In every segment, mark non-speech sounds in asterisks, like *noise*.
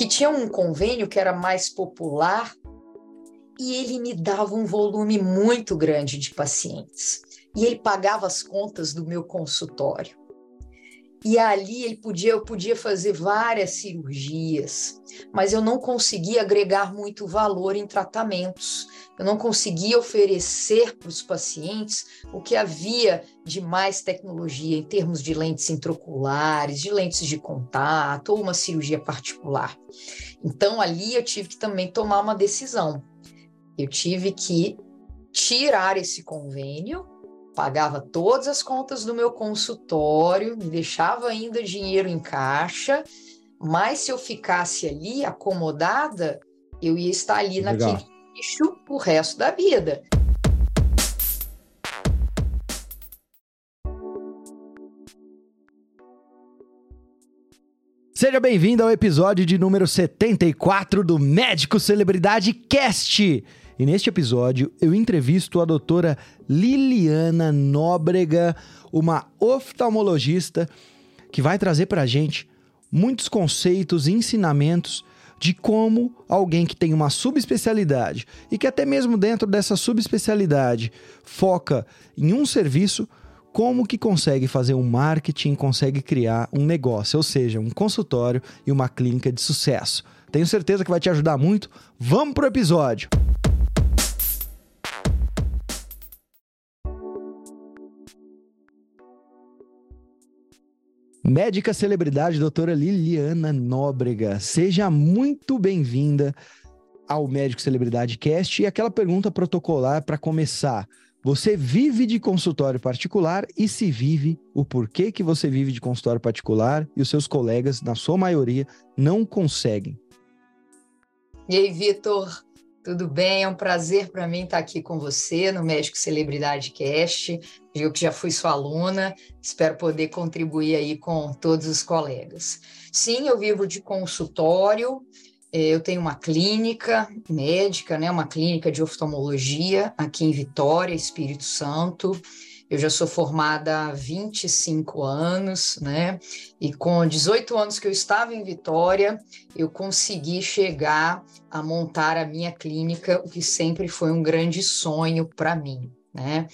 que tinha um convênio que era mais popular e ele me dava um volume muito grande de pacientes. E ele pagava as contas do meu consultório. E ali ele podia, eu podia fazer várias cirurgias, mas eu não conseguia agregar muito valor em tratamentos. Eu não conseguia oferecer para os pacientes o que havia de mais tecnologia em termos de lentes intraoculares, de lentes de contato ou uma cirurgia particular. Então ali eu tive que também tomar uma decisão. Eu tive que tirar esse convênio pagava todas as contas do meu consultório, me deixava ainda dinheiro em caixa, mas se eu ficasse ali acomodada, eu ia estar ali Legal. naquele nicho o resto da vida. Seja bem-vindo ao episódio de número 74 do Médico Celebridade Cast. E neste episódio eu entrevisto a doutora Liliana Nóbrega, uma oftalmologista que vai trazer para a gente muitos conceitos e ensinamentos de como alguém que tem uma subespecialidade e que até mesmo dentro dessa subespecialidade foca em um serviço, como que consegue fazer um marketing, consegue criar um negócio, ou seja, um consultório e uma clínica de sucesso. Tenho certeza que vai te ajudar muito. Vamos pro episódio. Médica celebridade, doutora Liliana Nóbrega. Seja muito bem-vinda ao Médico Celebridade Cast. E aquela pergunta protocolar para começar. Você vive de consultório particular e se vive, o porquê que você vive de consultório particular e os seus colegas, na sua maioria, não conseguem? E aí, Vitor? Tudo bem? É um prazer para mim estar aqui com você no Médico Celebridade Cast. Eu que já fui sua aluna, espero poder contribuir aí com todos os colegas. Sim, eu vivo de consultório, é, eu tenho uma clínica médica, né, uma clínica de oftalmologia aqui em Vitória, Espírito Santo. Eu já sou formada há 25 anos, né? E com 18 anos que eu estava em Vitória, eu consegui chegar a montar a minha clínica, o que sempre foi um grande sonho para mim. Né?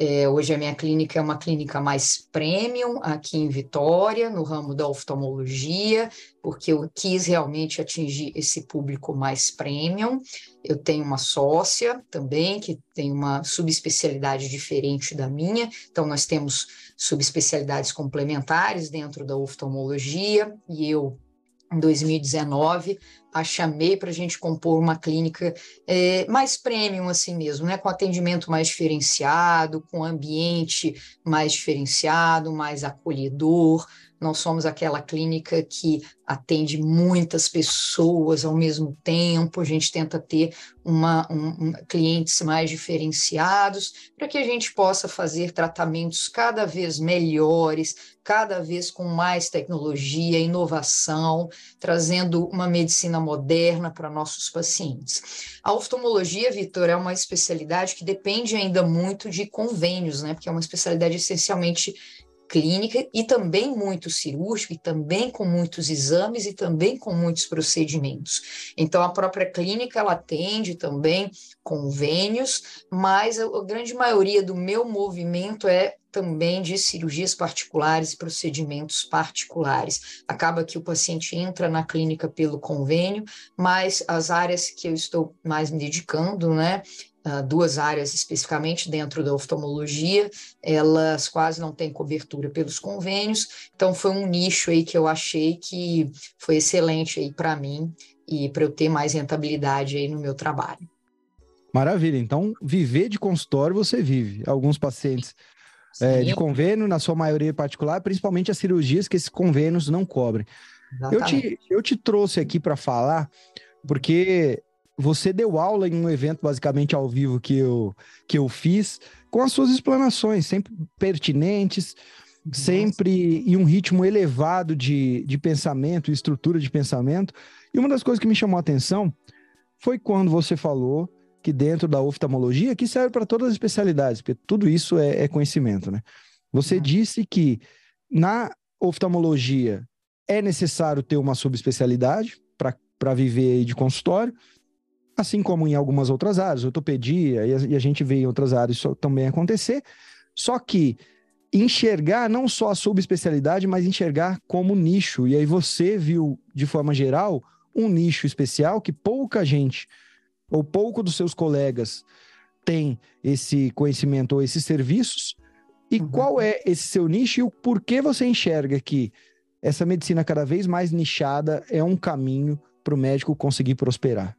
É, hoje a minha clínica é uma clínica mais premium aqui em Vitória, no ramo da oftalmologia, porque eu quis realmente atingir esse público mais premium. Eu tenho uma sócia também, que tem uma subespecialidade diferente da minha, então nós temos subespecialidades complementares dentro da oftalmologia, e eu em 2019, a chamei para a gente compor uma clínica é, mais premium assim mesmo, né? com atendimento mais diferenciado, com ambiente mais diferenciado, mais acolhedor, não somos aquela clínica que atende muitas pessoas ao mesmo tempo, a gente tenta ter uma, um, um, clientes mais diferenciados para que a gente possa fazer tratamentos cada vez melhores, cada vez com mais tecnologia, inovação, trazendo uma medicina moderna para nossos pacientes. A oftalmologia, Vitor, é uma especialidade que depende ainda muito de convênios, né? Porque é uma especialidade essencialmente clínica e também muito cirúrgico, e também com muitos exames e também com muitos procedimentos. Então, a própria clínica, ela atende também convênios, mas a, grande maioria do meu movimento é também de cirurgias particulares e procedimentos particulares. Acaba que o paciente entra na clínica pelo convênio, mas as áreas que eu estou mais me dedicando, né, duas áreas especificamente dentro da oftalmologia, elas quase não têm cobertura pelos convênios, então foi um nicho aí que eu achei que foi excelente aí para mim e para eu ter mais rentabilidade aí no meu trabalho. Maravilha, então viver de consultório você vive. Alguns pacientes é, de convênio, na sua maioria particular, principalmente as cirurgias que esses convênios não cobrem. Eu te, eu te trouxe aqui para falar, porque você deu aula em um evento basicamente ao vivo que eu, que eu fiz, com as suas explanações, sempre pertinentes, Nossa. sempre em um ritmo elevado de, de pensamento, estrutura de pensamento. E uma das coisas que me chamou a atenção foi quando você falou que dentro da oftalmologia, que serve para todas as especialidades, porque tudo isso é, é conhecimento, né? Você uhum. disse que na oftalmologia é necessário ter uma subespecialidade para para viver de consultório, assim como em algumas outras áreas, ortopedia, e a, e a gente vê em outras áreas isso também acontecer. Só que enxergar não só a subespecialidade, mas enxergar como nicho. E aí você viu, de forma geral, um nicho especial que pouca gente ou pouco dos seus colegas tem esse conhecimento ou esses serviços. E uhum. qual é esse seu nicho e o porquê você enxerga que essa medicina cada vez mais nichada é um caminho para o médico conseguir prosperar?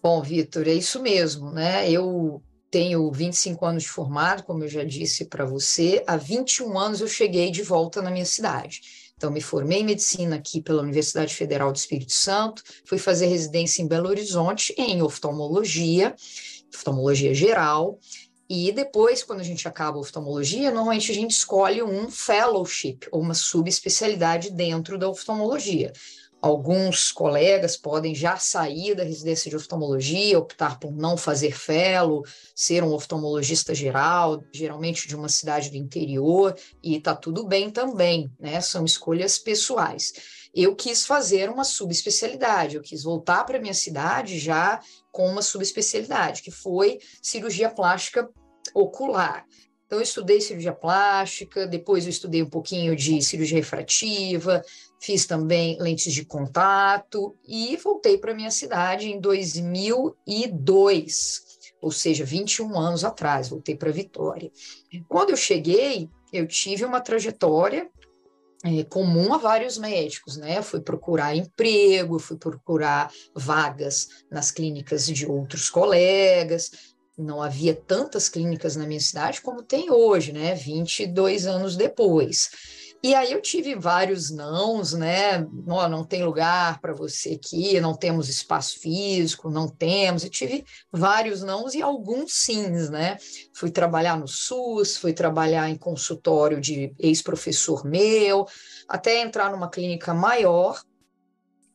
Bom, Vitor, é isso mesmo, né? Eu tenho 25 anos de formado, como eu já disse para você. Há 21 anos eu cheguei de volta na minha cidade. Então, me formei em medicina aqui pela Universidade Federal do Espírito Santo, fui fazer residência em Belo Horizonte em oftalmologia, oftalmologia geral. E depois, quando a gente acaba a oftalmologia, normalmente a gente escolhe um fellowship, ou uma subespecialidade dentro da oftalmologia. Alguns colegas podem já sair da residência de oftalmologia, optar por não fazer fellow, ser um oftalmologista geral, geralmente de uma cidade do interior, e está tudo bem também, né? São escolhas pessoais. Eu quis fazer uma subespecialidade, eu quis voltar para minha cidade já com uma subespecialidade, que foi cirurgia plástica ocular. Então, eu estudei cirurgia plástica, depois eu estudei um pouquinho de cirurgia refrativa, fiz também lentes de contato e voltei para minha cidade em 2002, ou seja, 21 anos atrás, voltei para Vitória. Quando eu cheguei, eu tive uma trajetória é, comum a vários médicos, né? Fui procurar emprego, fui procurar vagas nas clínicas de outros colegas, não havia tantas clínicas na minha cidade como tem hoje, né? 22 anos depois. E aí eu tive vários nãos, né? Não, não tem lugar para você aqui, não temos espaço físico, não temos. Eu tive vários nãos e alguns sims, né? Fui trabalhar no SUS, fui trabalhar em consultório de ex-professor meu, até entrar numa clínica maior.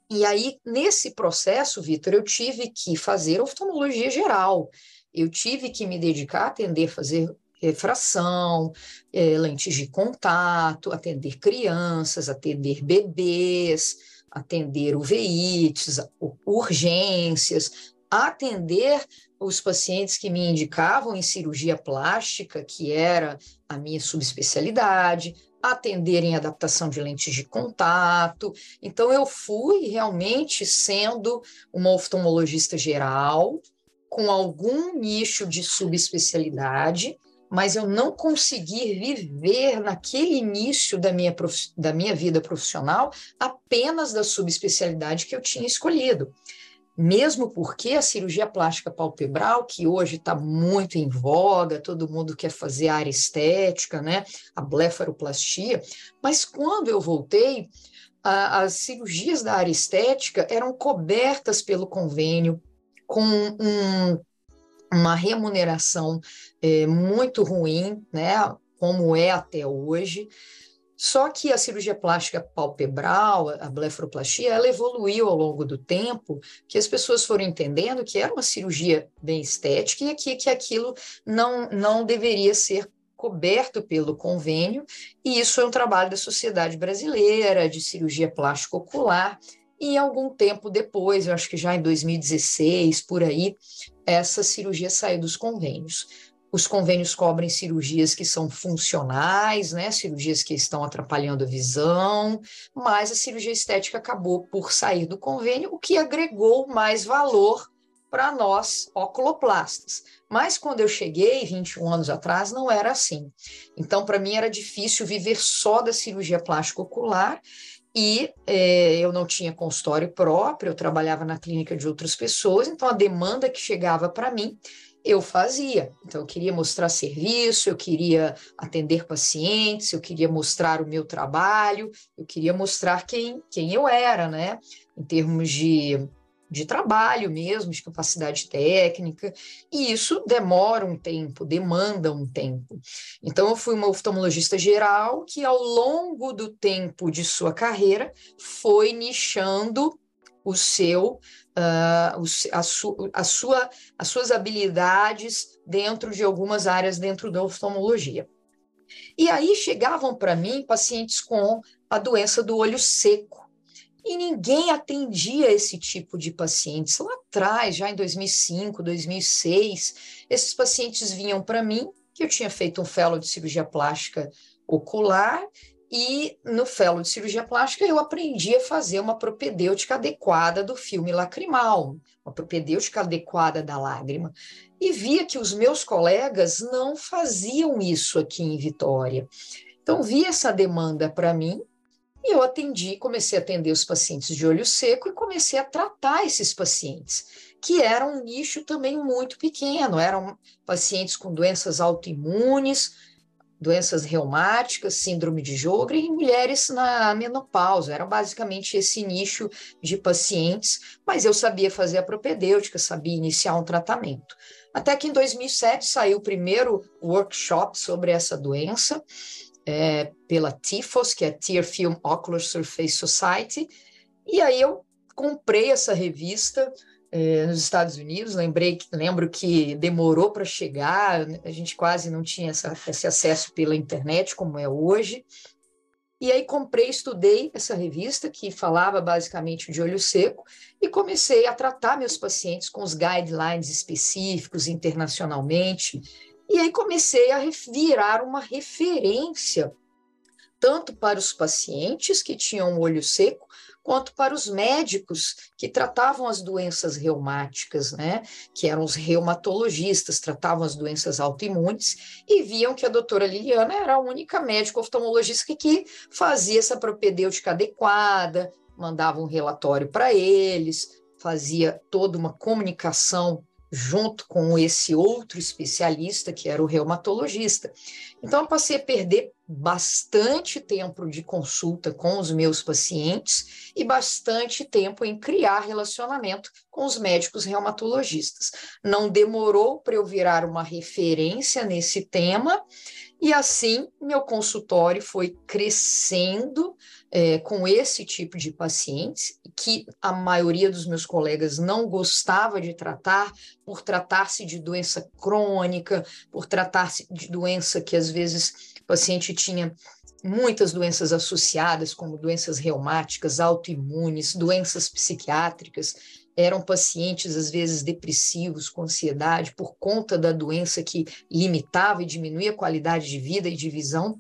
E aí, nesse processo, Vitor, eu tive que fazer oftalmologia geral. Eu tive que me dedicar a atender, fazer refração, é, lentes de contato, atender crianças, atender bebês, atender UVITs, urgências, atender os pacientes que me indicavam em cirurgia plástica, que era a minha subespecialidade, atender em adaptação de lentes de contato. Então, eu fui realmente sendo uma oftalmologista geral, com algum nicho de subespecialidade, mas eu não consegui viver naquele início da minha, da minha vida profissional apenas da subespecialidade que eu tinha escolhido. Mesmo porque a cirurgia plástica palpebral, que hoje está muito em voga, todo mundo quer fazer área estética, né? A blefaroplastia, mas quando eu voltei, a, as cirurgias da área estética eram cobertas pelo convênio com um, uma remuneração é, muito ruim, né, como é até hoje. Só que a cirurgia plástica palpebral, a blefaroplastia, ela evoluiu ao longo do tempo, que as pessoas foram entendendo que era uma cirurgia bem estética e que, que aquilo não, não deveria ser coberto pelo convênio, e isso é um trabalho da Sociedade Brasileira de Cirurgia Plástica Ocular, e algum tempo depois, eu acho que já em 2016, por aí, essa cirurgia saiu dos convênios. Os convênios cobrem cirurgias que são funcionais, né? Cirurgias que estão atrapalhando a visão, mas a cirurgia estética acabou por sair do convênio, o que agregou mais valor para nós oculoplastas. Mas quando eu cheguei, 21 anos atrás, não era assim. Então, para mim, era difícil viver só da cirurgia plástica ocular e é, eu não tinha consultório próprio, eu trabalhava na clínica de outras pessoas, então a demanda que chegava para mim eu fazia. Então, eu queria mostrar serviço, eu queria atender pacientes, eu queria mostrar o meu trabalho, eu queria mostrar quem, quem eu era, né? Em termos de de trabalho mesmo, de capacidade técnica, e isso demora um tempo, demanda um tempo. Então, eu fui uma oftalmologista geral que, ao longo do tempo de sua carreira, foi nichando o seu, uh, a, su, a sua, as suas habilidades dentro de algumas áreas dentro da oftalmologia. E aí chegavam para mim pacientes com a doença do olho seco, e ninguém atendia esse tipo de pacientes. Lá atrás, já em 2005, 2006, esses pacientes vinham para mim, que eu tinha feito um fellow de cirurgia plástica ocular, e no fellow de cirurgia plástica eu aprendi a fazer uma propedêutica adequada do filme lacrimal, uma propedêutica adequada da lágrima. E via que os meus colegas não faziam isso aqui em Vitória. Então, vi essa demanda para mim e eu atendi, comecei a atender os pacientes de olho seco e comecei a tratar esses pacientes, que eram um nicho também muito pequeno, eram pacientes com doenças autoimunes, doenças reumáticas, síndrome de Jogre e mulheres na menopausa. Era basicamente esse nicho de pacientes, mas eu sabia fazer a propedêutica, sabia iniciar um tratamento. Até que em 2007 saiu o primeiro workshop sobre essa doença, é, pela TIFOS, que é Tear Film Ocular Surface Society, e aí eu comprei essa revista é, nos Estados Unidos, lembrei, lembro que demorou para chegar, a gente quase não tinha essa, esse acesso pela internet como é hoje, e aí comprei, estudei essa revista que falava basicamente de olho seco e comecei a tratar meus pacientes com os guidelines específicos internacionalmente. E aí comecei a virar uma referência tanto para os pacientes que tinham olho seco, quanto para os médicos que tratavam as doenças reumáticas, né? Que eram os reumatologistas, tratavam as doenças autoimunes e viam que a doutora Liliana era a única médica oftalmologista que fazia essa propedêutica adequada, mandava um relatório para eles, fazia toda uma comunicação junto com esse outro especialista, que era o reumatologista. Então, eu passei a perder bastante tempo de consulta com os meus pacientes e bastante tempo em criar relacionamento com os médicos reumatologistas. Não demorou para eu virar uma referência nesse tema, e assim meu consultório foi crescendo é, com esse tipo de pacientes, que a maioria dos meus colegas não gostava de tratar, por tratar-se de doença crônica, por tratar-se de doença que às vezes o paciente tinha muitas doenças associadas, como doenças reumáticas, autoimunes, doenças psiquiátricas, eram pacientes, às vezes, depressivos, com ansiedade, por conta da doença que limitava e diminuía a qualidade de vida e de visão.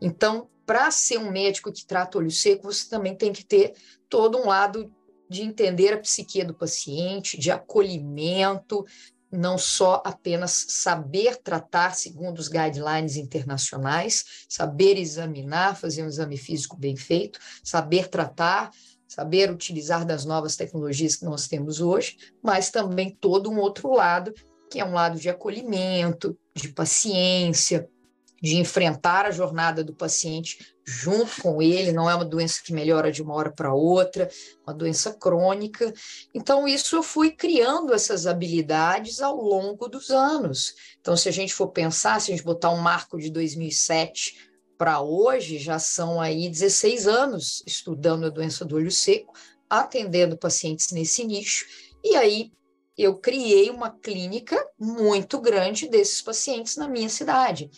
Então, para ser um médico que trata olho seco, você também tem que ter todo um lado de entender a psique do paciente, de acolhimento, não só apenas saber tratar segundo os guidelines internacionais, saber examinar, fazer um exame físico bem feito, saber tratar, saber utilizar das novas tecnologias que nós temos hoje, mas também todo um outro lado, que é um lado de acolhimento, de paciência, de enfrentar a jornada do paciente junto com ele, não é uma doença que melhora de uma hora para outra, uma doença crônica. Então, isso eu fui criando essas habilidades ao longo dos anos. Então, se a gente for pensar, se a gente botar um marco de 2007 para hoje, já são aí 16 anos estudando a doença do olho seco, atendendo pacientes nesse nicho, e aí eu criei uma clínica muito grande desses pacientes na minha cidade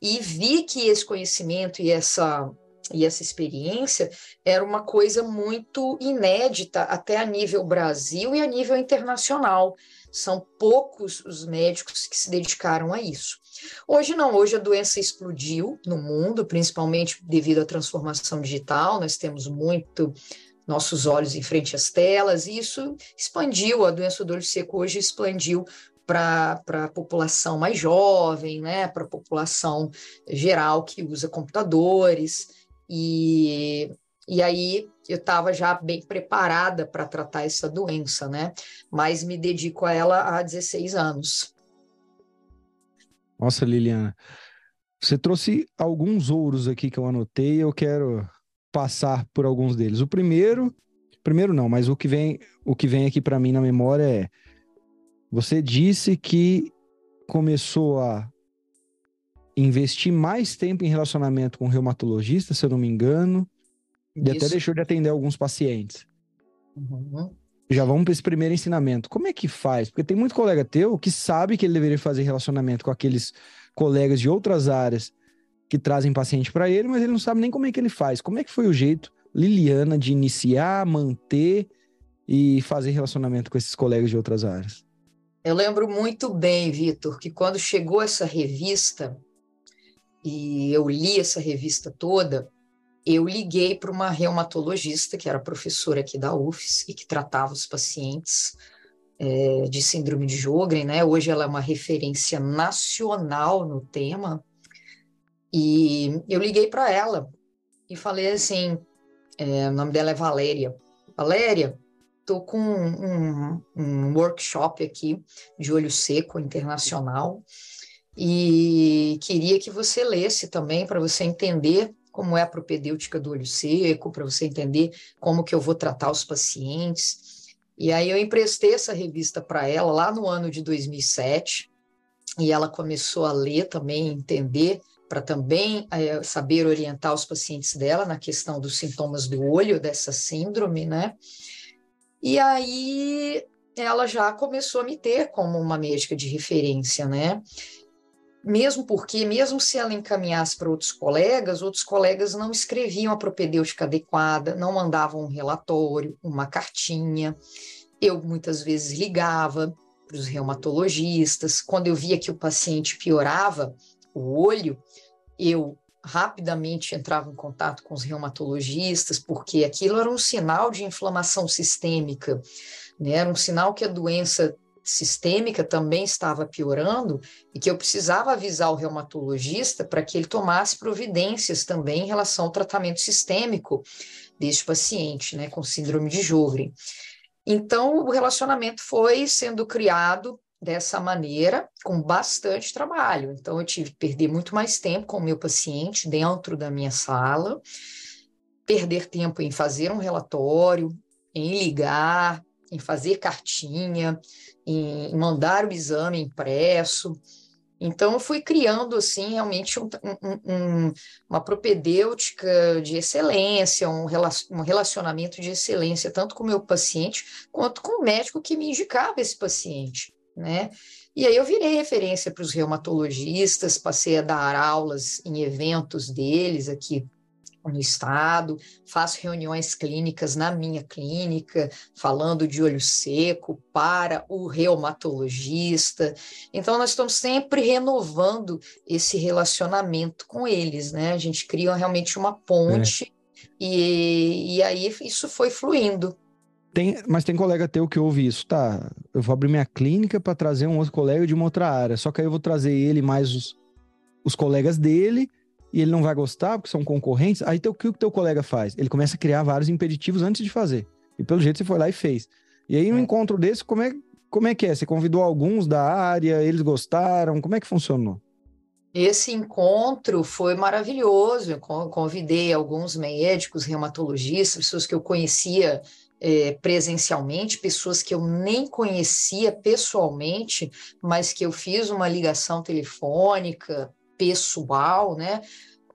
e vi que esse conhecimento e essa e essa experiência era uma coisa muito inédita até a nível Brasil e a nível internacional. São poucos os médicos que se dedicaram a isso. Hoje não, hoje a doença explodiu no mundo, principalmente devido à transformação digital. Nós temos muito nossos olhos em frente às telas, e isso expandiu, a doença do olho seco hoje expandiu para a população mais jovem, né, para a população geral que usa computadores. E, e aí eu estava já bem preparada para tratar essa doença, né? Mas me dedico a ela há 16 anos. Nossa, Liliana, você trouxe alguns ouros aqui que eu anotei, eu quero passar por alguns deles. O primeiro, primeiro não, mas o que vem, o que vem aqui para mim na memória é você disse que começou a investir mais tempo em relacionamento com o reumatologista, se eu não me engano, Isso. e até deixou de atender alguns pacientes. Uhum. Já vamos para esse primeiro ensinamento. Como é que faz? Porque tem muito colega teu que sabe que ele deveria fazer relacionamento com aqueles colegas de outras áreas que trazem paciente para ele, mas ele não sabe nem como é que ele faz. Como é que foi o jeito Liliana de iniciar, manter e fazer relacionamento com esses colegas de outras áreas? Eu lembro muito bem, Vitor, que quando chegou essa revista e eu li essa revista toda, eu liguei para uma reumatologista que era professora aqui da UFES e que tratava os pacientes é, de síndrome de Jogren, né? Hoje ela é uma referência nacional no tema. E eu liguei para ela e falei assim, é, o nome dela é Valéria. Valéria, estou com um, um, workshop aqui de olho seco internacional e queria que você lesse também para você entender como é a propedêutica do olho seco, para você entender como que eu vou tratar os pacientes. E aí eu emprestei essa revista para ela lá no ano de 2007 e ela começou a ler também, entender para também é, saber orientar os pacientes dela na questão dos sintomas do olho dessa síndrome, né? E aí ela já começou a me ter como uma médica de referência, né? mesmo porque, mesmo se ela encaminhasse para outros colegas, outros colegas não escreviam a propedêutica adequada, não mandavam um relatório, uma cartinha. Eu muitas vezes ligava para os reumatologistas. Quando eu via que o paciente piorava o olho, eu rapidamente entrava em contato com os reumatologistas, porque aquilo era um sinal de inflamação sistêmica, né? era um sinal que a doença sistêmica também estava piorando e que eu precisava avisar o reumatologista para que ele tomasse providências também em relação ao tratamento sistêmico deste paciente, né, com síndrome de Jogren. Então, o relacionamento foi sendo criado dessa maneira, com bastante trabalho. Então, eu tive que perder muito mais tempo com o meu paciente dentro da minha sala, perder tempo em fazer um relatório, em ligar, em fazer cartinha, em mandar o exame impresso. Então, eu fui criando, assim, realmente um, um, uma propedêutica de excelência, um, um relacionamento de excelência, tanto com o meu paciente, quanto com o médico que me indicava esse paciente, né? E aí eu virei referência para os reumatologistas, passei a dar aulas em eventos deles aqui no estado, faço reuniões clínicas na minha clínica, falando de olho seco para o reumatologista. Então, nós estamos sempre renovando esse relacionamento com eles, né? A gente cria realmente uma ponte é. e, e aí isso foi fluindo. Tem, mas tem colega teu que ouve isso, tá? Eu vou abrir minha clínica para trazer um outro colega de uma outra área, só que aí eu vou trazer ele mais os, os colegas dele e ele não vai gostar porque são concorrentes, aí o que o teu colega faz? Ele começa a criar vários impeditivos antes de fazer. E pelo jeito você foi lá e fez. E aí, no é. encontro desse, como é, como é que é? Você convidou alguns da área, eles gostaram? Como é que funcionou? Esse encontro foi maravilhoso. Eu convidei alguns médicos, reumatologistas, pessoas que eu conhecia é, presencialmente, pessoas que eu nem conhecia pessoalmente, mas que eu fiz uma ligação telefônica pessoal, né?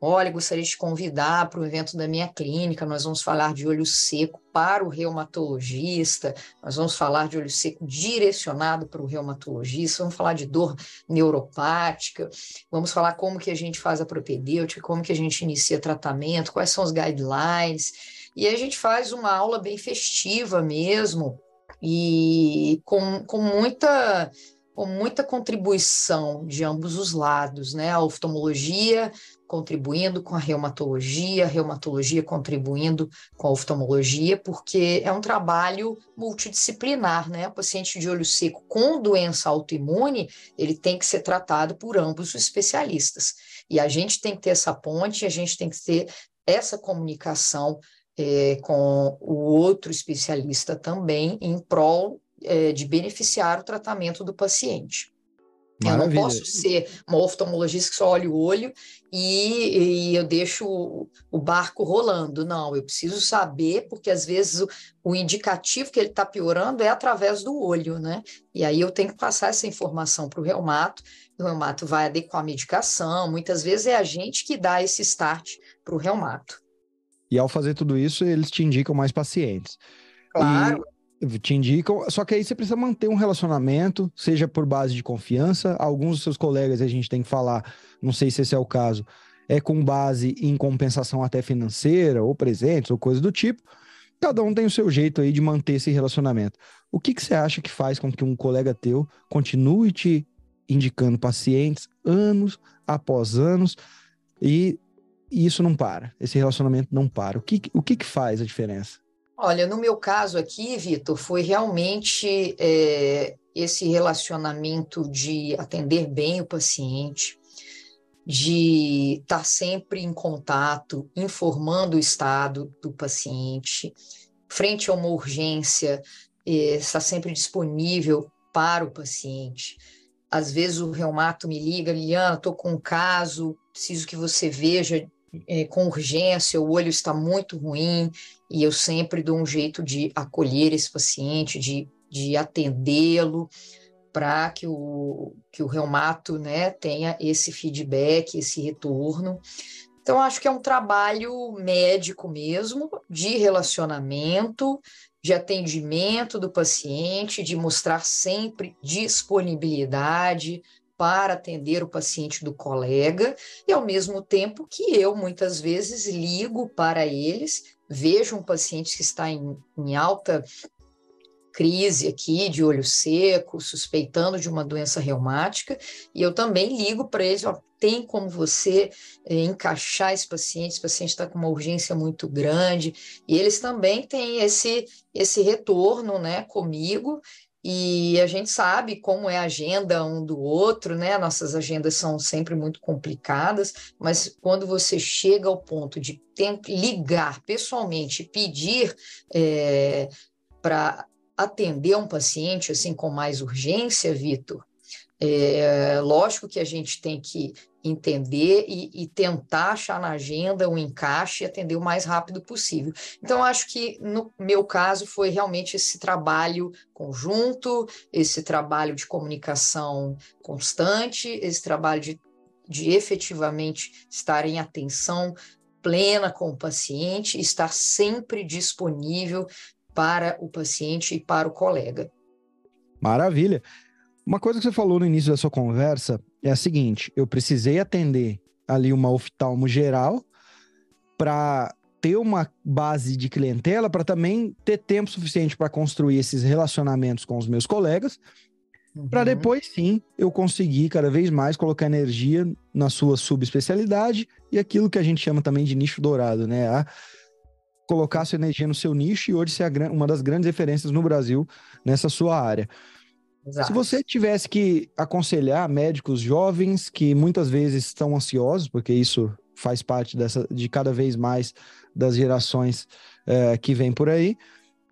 Olha, gostaria de te convidar para o evento da minha clínica. Nós vamos falar de olho seco para o reumatologista, nós vamos falar de olho seco direcionado para o reumatologista, vamos falar de dor neuropática, vamos falar como que a gente faz a propedêutica, como que a gente inicia tratamento, quais são os guidelines. E a gente faz uma aula bem festiva mesmo, e com, com muita com muita contribuição de ambos os lados, né? A oftalmologia contribuindo com a reumatologia, a reumatologia contribuindo com a oftalmologia, porque é um trabalho multidisciplinar, né? O paciente de olho seco com doença autoimune, ele tem que ser tratado por ambos os especialistas. E a gente tem que ter essa ponte, a gente tem que ter essa comunicação é, com o outro especialista também em prol é, de beneficiar o tratamento do paciente. Maravilha. Eu não posso ser uma oftalmologista que só olha o olho e, e eu deixo o, o, barco rolando. Não, eu preciso saber, porque às vezes o, o indicativo que ele está piorando é através do olho, né? E aí eu tenho que passar essa informação para o reumato, o reumato vai adequar a medicação, muitas vezes é a gente que dá esse start para o reumato. E ao fazer tudo isso, eles te indicam mais pacientes. Claro. E te indicam, só que aí você precisa manter um relacionamento, seja por base de confiança. Alguns dos seus colegas a gente tem que falar, não sei se esse é o caso, é com base em compensação até financeira, ou presentes, ou coisa do tipo. Cada um tem o seu jeito aí de manter esse relacionamento. O que, que você acha que faz com que um colega teu continue te indicando pacientes anos após anos e, e isso não para, esse relacionamento não para? O que, o que, que faz a diferença? Olha, no meu caso aqui, Vitor, foi realmente é, esse relacionamento de atender bem o paciente, de estar sempre em contato, informando o estado do paciente, frente a uma urgência, eh, estar sempre disponível para o paciente. Às vezes o reumato me liga, Liana, estou com um caso, preciso que você veja é, com urgência, o olho está muito ruim, e eu sempre dou um jeito de acolher esse paciente, de, de atendê-lo, para que o, que o reumato né, tenha esse feedback, esse retorno. Então, acho que é um trabalho médico mesmo, de relacionamento, de atendimento do paciente, de mostrar sempre disponibilidade para atender o paciente do colega, e ao mesmo tempo que eu, muitas vezes, ligo para eles, vejo um paciente que está em, em alta crise aqui de olho seco, suspeitando de uma doença reumática, e eu também ligo para eles, ó, tem como você é, encaixar esse paciente, esse paciente está com uma urgência muito grande, e eles também têm esse, esse retorno né, comigo, e a gente sabe como é a agenda um do outro, né? Nossas agendas são sempre muito complicadas, mas quando você chega ao ponto de ligar pessoalmente, pedir é, para atender um paciente assim com mais urgência, Vitor, é, lógico que a gente tem que entender e, e, tentar achar na agenda um encaixe e atender o mais rápido possível. Então, acho que no meu caso foi realmente esse trabalho conjunto, esse trabalho de comunicação constante, esse trabalho de, de efetivamente estar em atenção plena com o paciente, estar sempre disponível para o paciente e para o colega. Maravilha. Uma coisa que você falou no início da sua conversa é a seguinte: eu precisei atender ali uma oftalmo geral para ter uma base de clientela, para também ter tempo suficiente para construir esses relacionamentos com os meus colegas, uhum. para depois sim eu conseguir cada vez mais colocar energia na sua subespecialidade e aquilo que a gente chama também de nicho dourado, né? A colocar sua energia no seu nicho e hoje ser uma das grandes referências no Brasil nessa sua área. Exato. Se você tivesse que aconselhar médicos jovens que muitas vezes estão ansiosos, porque isso faz parte dessa, de cada vez mais das gerações é, que vêm por aí,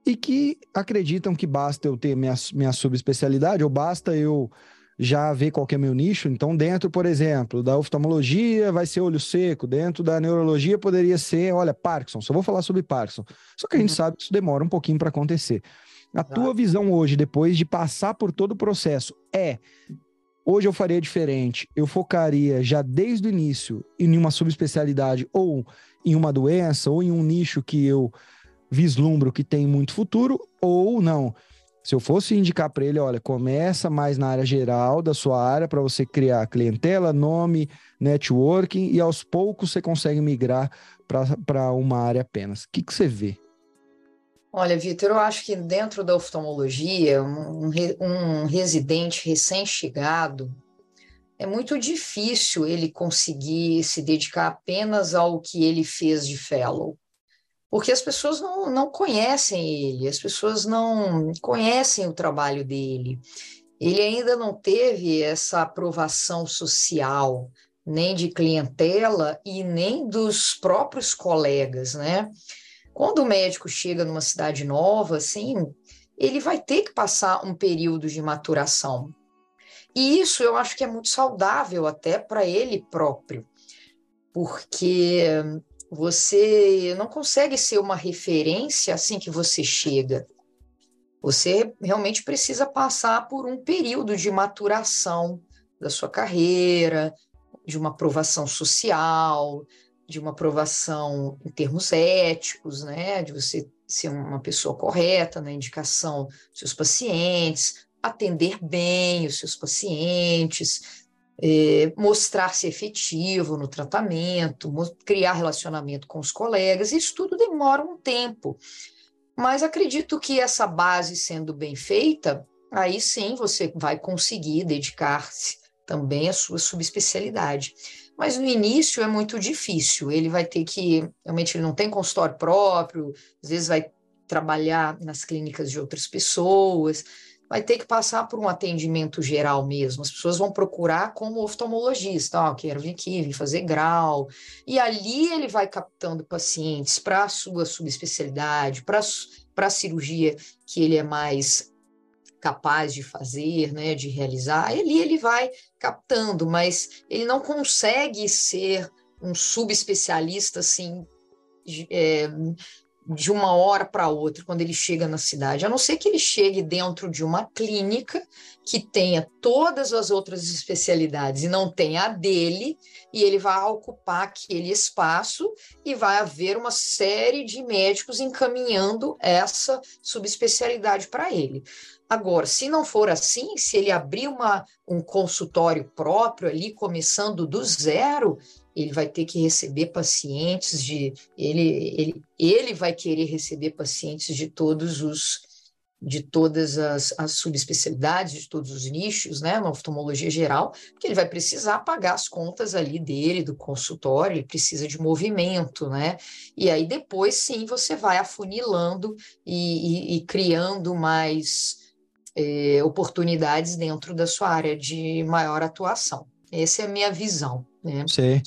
e que acreditam que basta eu ter minha, minha subespecialidade, ou basta eu já ver qual é meu nicho. Então, dentro, por exemplo, da oftalmologia vai ser olho seco, dentro da neurologia poderia ser, olha, Parkinson. Só vou falar sobre Parkinson. Só que a gente uhum. sabe que isso demora um pouquinho para acontecer. A tua visão hoje, depois de passar por todo o processo, é: hoje eu faria diferente, eu focaria já desde o início em uma subespecialidade ou em uma doença ou em um nicho que eu vislumbro que tem muito futuro, ou não. Se eu fosse indicar para ele, olha, começa mais na área geral da sua área para você criar clientela, nome, networking e aos poucos você consegue migrar para uma área apenas. O que, que você vê? Olha, Vitor, eu acho que dentro da oftalmologia, um, um residente recém-chegado, é muito difícil ele conseguir se dedicar apenas ao que ele fez de fellow, porque as pessoas não, não conhecem ele, as pessoas não conhecem o trabalho dele. Ele ainda não teve essa aprovação social, nem de clientela e nem dos próprios colegas, né? Quando o médico chega numa cidade nova, assim, ele vai ter que passar um período de maturação. E isso eu acho que é muito saudável até para ele próprio, porque você não consegue ser uma referência assim que você chega. Você realmente precisa passar por um período de maturação da sua carreira, de uma aprovação social, de uma aprovação em termos éticos, né, de você ser uma pessoa correta na indicação dos seus pacientes, atender bem os seus pacientes, é, mostrar-se efetivo no tratamento, criar relacionamento com os colegas, isso tudo demora um tempo. Mas acredito que essa base sendo bem feita, aí sim você vai conseguir dedicar-se também à sua subespecialidade. Mas no início é muito difícil, ele vai ter que, realmente ele não tem consultório próprio, às vezes vai trabalhar nas clínicas de outras pessoas, vai ter que passar por um atendimento geral mesmo. As pessoas vão procurar como oftalmologista, ó, oh, quero vir aqui, vir fazer grau. E ali ele vai captando pacientes para a sua subespecialidade, para a cirurgia que ele é mais capaz de fazer, né, de realizar. Ali ele vai captando, mas ele não consegue ser um subespecialista assim é, de uma hora para outra quando ele chega na cidade, a não ser que ele chegue dentro de uma clínica que tenha todas as outras especialidades e não tenha a dele, e ele vai ocupar aquele espaço e vai haver uma série de médicos encaminhando essa subespecialidade para ele. Agora, se não for assim, se ele abrir uma, um consultório próprio ali, começando do zero, ele vai ter que receber pacientes de ele, ele, ele vai querer receber pacientes de todos os de todas as, as subespecialidades, de todos os nichos, né, na oftalmologia geral, que ele vai precisar pagar as contas ali dele, do consultório, ele precisa de movimento, né, e aí depois sim você vai afunilando e, e, e criando mais é, oportunidades dentro da sua área de maior atuação. Essa é a minha visão. Né? Sim.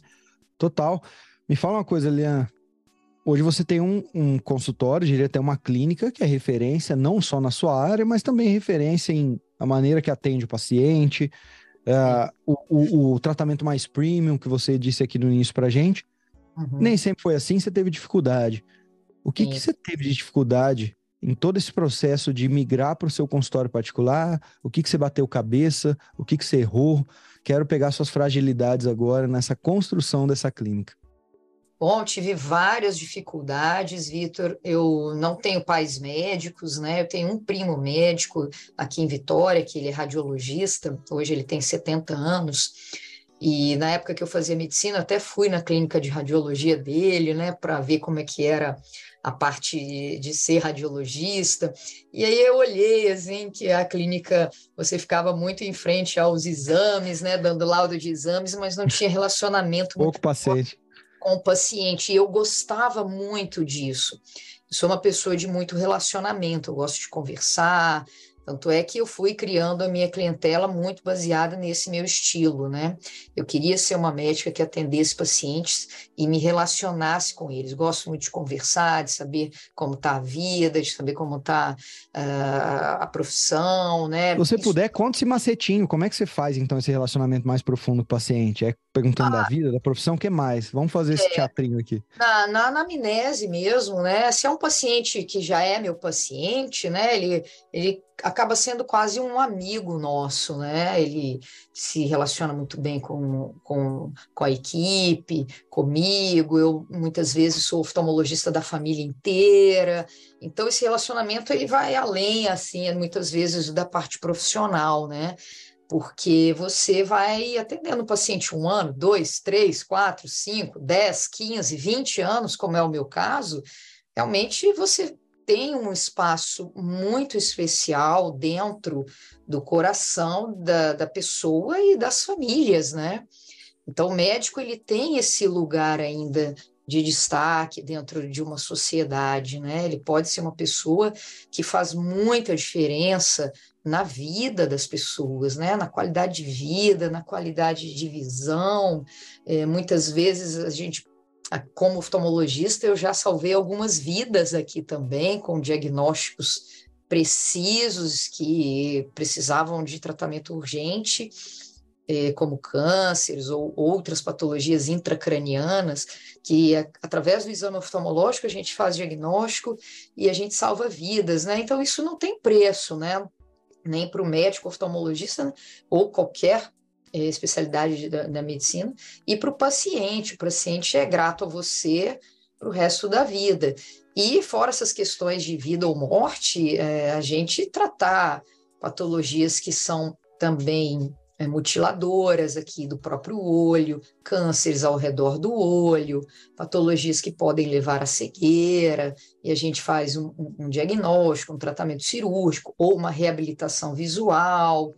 Total. Me fala uma coisa, Lian. Hoje você tem um, um consultório, diria até uma clínica, que é referência não só na sua área, mas também referência em a maneira que atende o paciente, uh, o, o, o, tratamento mais premium que você disse aqui no início para gente. Uhum. Nem sempre foi assim, você teve dificuldade. O que, que você teve de dificuldade em todo esse processo de migrar para o seu consultório particular? O que, que você bateu cabeça? O que, que você errou? Quero pegar suas fragilidades agora nessa construção dessa clínica. Bom, tive várias dificuldades, Vitor. Eu não tenho pais médicos, né? Eu tenho um primo médico aqui em Vitória, que ele é radiologista. Hoje ele tem 70 anos. E na época que eu fazia medicina, até fui na clínica de radiologia dele, né, para ver como é que era a parte de ser radiologista. E aí eu olhei assim que a clínica você ficava muito em frente aos exames, né, dando laudo de exames, mas não tinha relacionamento pouco paciente com o paciente. E eu gostava muito disso. Eu sou uma pessoa de muito relacionamento, eu gosto de conversar, tanto é que eu fui criando a minha clientela muito baseada nesse meu estilo, né? Eu queria ser uma médica que atendesse pacientes e me relacionasse com eles. Gosto muito de conversar, de saber como está a vida, de saber como está uh, ah, a profissão, né? Se você Isso... puder, conte esse macetinho. Como é que você faz, então, esse relacionamento mais profundo com o paciente? É perguntando ah, da vida, da profissão, o que mais? Vamos fazer esse é, teatrinho aqui. Na, na anamnese mesmo, né? Se é um paciente que já é meu paciente, né? Ele, ele acaba sendo quase um amigo nosso, né? Ele se relaciona muito bem com, com, com a equipe, comigo. Eu muitas vezes sou oftalmologista da família inteira. Então esse relacionamento ele vai além, assim, muitas vezes da parte profissional, né? Porque você vai atendendo o paciente um ano, dois, três, quatro, cinco, dez, quinze, vinte anos, como é o meu caso, realmente você tem um espaço muito especial dentro do coração da, da pessoa e das famílias, né? Então, o médico ele tem esse lugar ainda de destaque dentro de uma sociedade, né? Ele pode ser uma pessoa que faz muita diferença na vida das pessoas, né? Na qualidade de vida, na qualidade de visão. É, muitas vezes a gente como oftalmologista, eu já salvei algumas vidas aqui também, com diagnósticos precisos que precisavam de tratamento urgente, eh, como cânceres ou outras patologias intracranianas, que através do exame oftalmológico a gente faz diagnóstico e a gente salva vidas, né? Então isso não tem preço, né? Nem para o médico oftalmologista ou qualquer especialidade da, da medicina, e para o paciente. O paciente é grato a você para o resto da vida. E fora essas questões de vida ou morte, é, a gente tratar patologias que são também é, mutiladoras aqui do próprio olho, cânceres ao redor do olho, patologias que podem levar à cegueira, e a gente faz um, um diagnóstico, um tratamento cirúrgico ou uma reabilitação visual.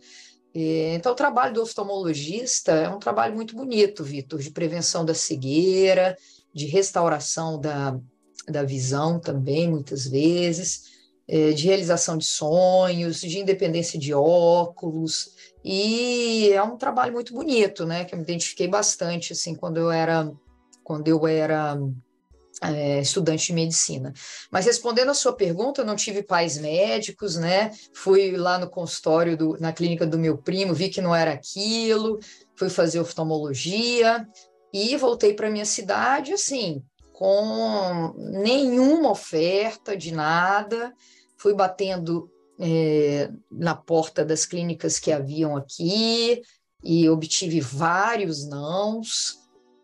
Então, o trabalho do oftalmologista é um trabalho muito bonito, Vitor, de prevenção da cegueira, de restauração da, da visão também, muitas vezes, é, de realização de sonhos, de independência de óculos, e é um trabalho muito bonito, né? Que eu me identifiquei bastante assim quando eu era quando eu era é, estudante de medicina. Mas respondendo a sua pergunta, eu não tive pais médicos, né? Fui lá no consultório, do, na clínica do meu primo, vi que não era aquilo, fui fazer oftalmologia e voltei para minha cidade, assim, com nenhuma oferta de nada. Fui batendo é, na porta das clínicas que haviam aqui e obtive vários nãos,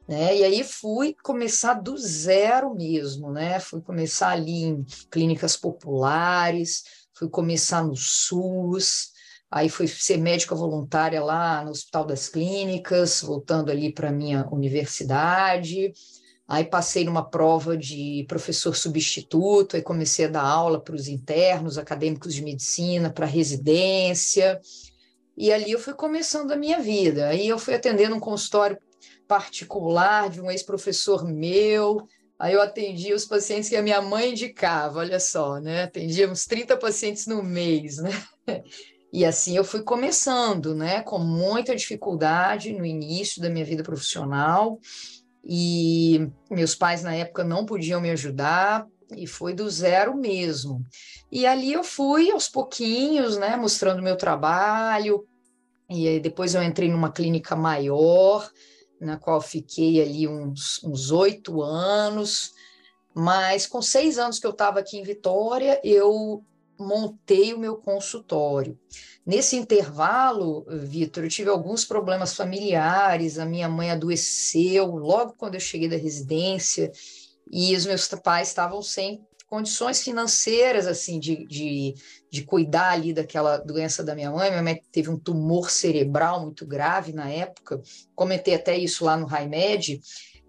né? E aí fui começar do zero mesmo, né? Fui começar ali em clínicas populares, fui começar no SUS, aí fui ser médica voluntária lá no Hospital das Clínicas, voltando ali para minha universidade. Aí passei numa prova de professor substituto, aí comecei a dar aula para os internos, acadêmicos de medicina, para residência. E ali eu fui começando a minha vida. Aí eu fui atendendo um consultório particular de um ex-professor meu. Aí eu atendia os pacientes que a minha mãe indicava, olha só, né? Atendia uns 30 pacientes no mês, né? E assim eu fui começando, né? Com muita dificuldade no início da minha vida profissional e meus pais na época não podiam me ajudar e foi do zero mesmo. E ali eu fui aos pouquinhos, né, mostrando meu trabalho. E depois eu entrei numa clínica maior, na qual fiquei ali uns oito anos. Mas com seis anos que eu estava aqui em Vitória, eu montei o meu consultório. Nesse intervalo, Vitor, eu tive alguns problemas familiares, a minha mãe adoeceu logo quando eu cheguei da residência, e os meus pais estavam sem condições financeiras, assim, de, de, de cuidar ali daquela doença da minha mãe. Minha mãe teve um tumor cerebral muito grave na época, comentei até isso lá no RaiMed,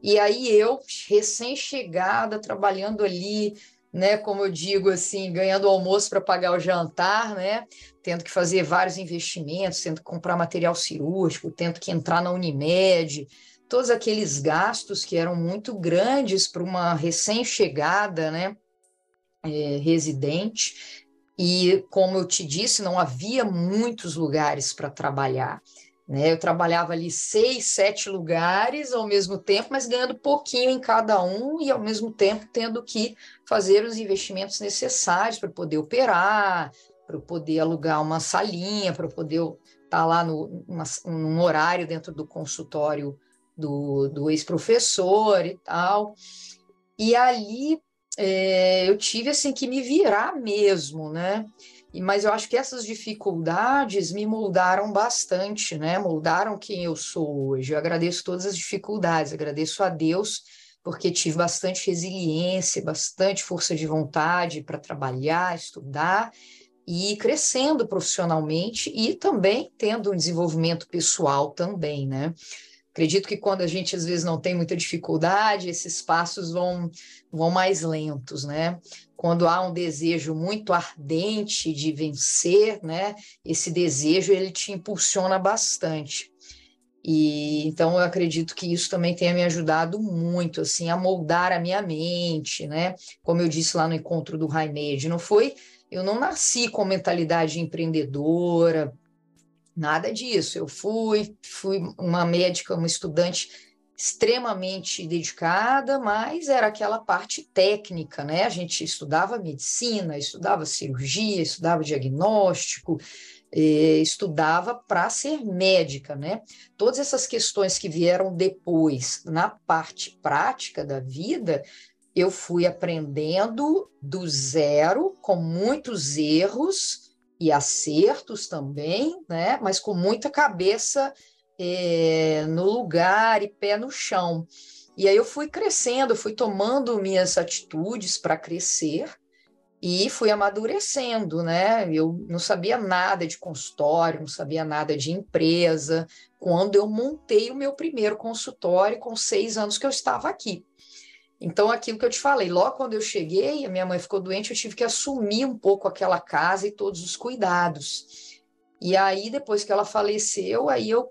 e aí eu, recém-chegada, trabalhando ali né, como eu digo assim, ganhando almoço para pagar o jantar, né, tendo que fazer vários investimentos, tendo que comprar material cirúrgico, tendo que entrar na Unimed, todos aqueles gastos que eram muito grandes para uma recém-chegada, né, é, residente. E como eu te disse, não havia muitos lugares para trabalhar. Né? Eu trabalhava ali seis, sete lugares ao mesmo tempo, mas ganhando pouquinho em cada um e ao mesmo tempo tendo que fazer os investimentos necessários para poder operar, para poder alugar uma salinha, para poder estar tá lá no, uma, num horário dentro do consultório do, do ex-professor e tal. E ali é, eu tive assim que me virar mesmo, né? mas eu acho que essas dificuldades me moldaram bastante, né? Moldaram quem eu sou hoje. Eu agradeço todas as dificuldades, agradeço a Deus porque tive bastante resiliência, bastante força de vontade para trabalhar, estudar e crescendo profissionalmente e também tendo um desenvolvimento pessoal também, né? Acredito que quando a gente às vezes não tem muita dificuldade, esses passos vão, vão mais lentos, né? Quando há um desejo muito ardente de vencer, né? Esse desejo ele te impulsiona bastante. E então eu acredito que isso também tenha me ajudado muito assim a moldar a minha mente, né? Como eu disse lá no encontro do Raimed, não foi eu não nasci com mentalidade empreendedora, Nada disso. Eu fui, fui uma médica, uma estudante extremamente dedicada, mas era aquela parte técnica, né? A gente estudava medicina, estudava cirurgia, estudava diagnóstico, eh, estudava para ser médica, né? Todas essas questões que vieram depois na parte prática da vida, eu fui aprendendo do zero, com muitos erros, e acertos também, né? Mas com muita cabeça é, no lugar e pé no chão. E aí eu fui crescendo, fui tomando minhas atitudes para crescer e fui amadurecendo, né? Eu não sabia nada de consultório, não sabia nada de empresa, quando eu montei o meu primeiro consultório com seis anos que eu estava aqui. Então, aquilo que eu te falei, logo quando eu cheguei, a minha mãe ficou doente, eu tive que assumir um pouco aquela casa e todos os cuidados. E aí, depois que ela faleceu, aí eu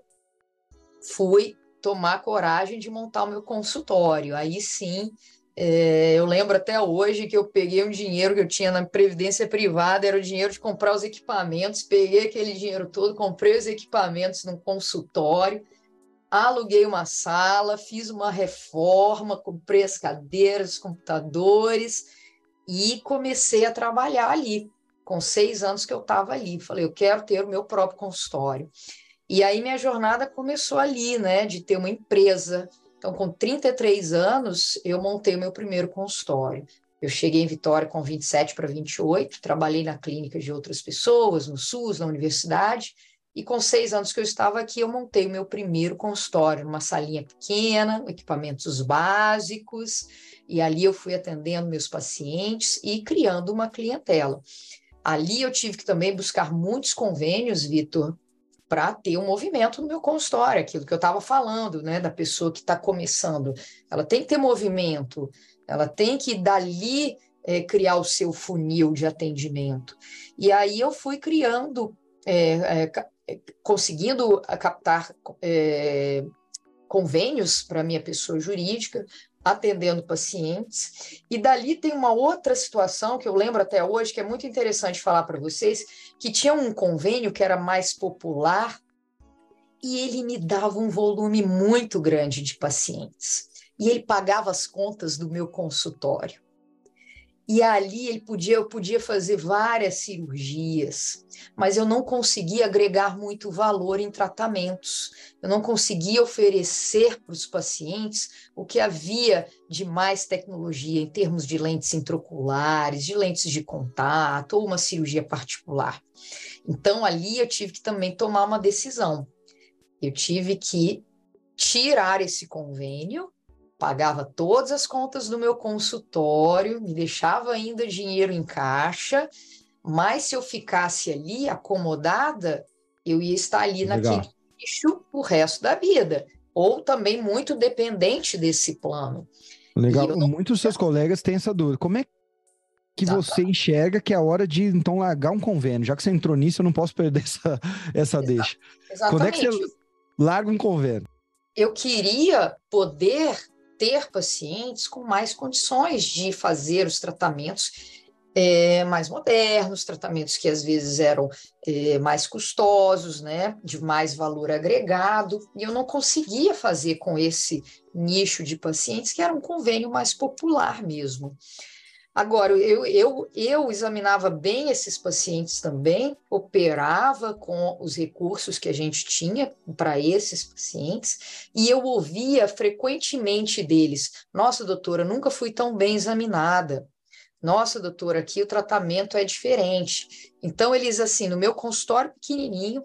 fui tomar coragem de montar o meu consultório. Aí sim, é, eu lembro até hoje que eu peguei um dinheiro que eu tinha na previdência privada, era o dinheiro de comprar os equipamentos, peguei aquele dinheiro todo, comprei os equipamentos no consultório, aluguei uma sala, fiz uma reforma, comprei as cadeiras, os computadores e comecei a trabalhar ali. Com seis anos que eu estava ali, falei, eu quero ter o meu próprio consultório. E aí minha jornada começou ali, né, de ter uma empresa, então, com 33 anos, eu montei o meu primeiro consultório. Eu cheguei em Vitória com 27 para 28, trabalhei na clínica de outras pessoas, no SUS, na universidade, e com seis anos que eu estava aqui, eu montei o meu primeiro consultório, numa salinha pequena, equipamentos básicos, e ali eu fui atendendo meus pacientes e criando uma clientela. Ali eu tive que também buscar muitos convênios, Vitor, para ter um movimento no meu consultório, aquilo que eu estava falando, né, da pessoa que está começando. Ela tem que ter movimento, ela tem que dali é, criar o seu funil de atendimento. E aí eu fui criando, é, é, conseguindo captar é, convênios para minha pessoa jurídica, atendendo pacientes. E dali tem uma outra situação que eu lembro até hoje, que é muito interessante falar para vocês, que tinha um convênio que era mais popular e ele me dava um volume muito grande de pacientes. E ele pagava as contas do meu consultório. E ali ele podia, eu podia fazer várias cirurgias, mas eu não conseguia agregar muito valor em tratamentos. Eu não conseguia oferecer para os pacientes o que havia de mais tecnologia em termos de lentes intraoculares, de lentes de contato ou uma cirurgia particular. Então ali eu tive que também tomar uma decisão. Eu tive que tirar esse convênio pagava todas as contas do meu consultório, me deixava ainda dinheiro em caixa, mas se eu ficasse ali acomodada, eu ia estar ali Legal. naquele nicho o resto da vida, ou também muito dependente desse plano. Legal, não... muitos seus colegas têm essa dúvida. Como é que tá, você tá. enxerga que é a hora de então largar um convênio? Já que você entrou nisso, eu não posso perder *laughs* essa, essa deixa. Exatamente. Quando é que você larga um convênio? Eu queria poder ter pacientes com mais condições de fazer os tratamentos é, mais modernos, tratamentos que às vezes eram é, mais custosos, né, de mais valor agregado, e eu não conseguia fazer com esse nicho de pacientes que era um convênio mais popular mesmo. Agora, eu, eu, eu examinava bem esses pacientes também, operava com os recursos que a gente tinha para esses pacientes, e eu ouvia frequentemente deles: Nossa, doutora, nunca fui tão bem examinada. Nossa, doutora, aqui o tratamento é diferente. Então, eles, assim, no meu consultório pequenininho,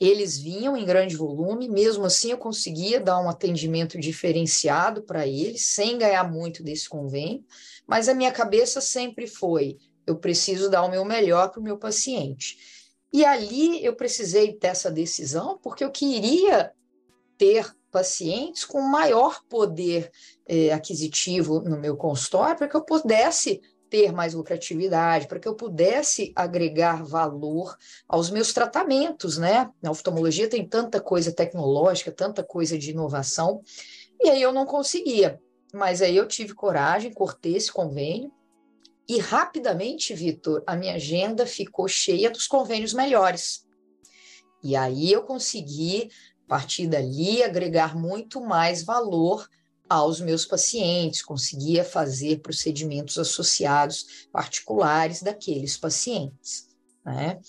eles vinham em grande volume, mesmo assim eu conseguia dar um atendimento diferenciado para eles, sem ganhar muito desse convênio, mas a minha cabeça sempre foi: eu preciso dar o meu melhor para o meu paciente. E ali eu precisei dessa decisão porque eu queria ter pacientes com maior poder eh, aquisitivo no meu consultório para que eu pudesse ter mais lucratividade, para que eu pudesse agregar valor aos meus tratamentos, né? Na oftalmologia tem tanta coisa tecnológica, tanta coisa de inovação, e aí eu não conseguia. Mas aí eu tive coragem, cortei esse convênio, e rapidamente, Vitor, a minha agenda ficou cheia dos convênios melhores. E aí eu consegui, a partir dali, agregar muito mais valor aos meus pacientes, conseguia fazer procedimentos associados particulares daqueles pacientes, né?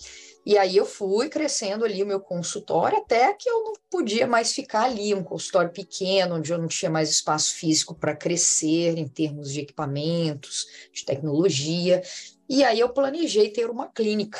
E aí eu fui crescendo ali o meu consultório até que eu não podia mais ficar ali, um consultório pequeno, onde eu não tinha mais espaço físico para crescer em termos de equipamentos, de tecnologia. E aí eu planejei ter uma clínica.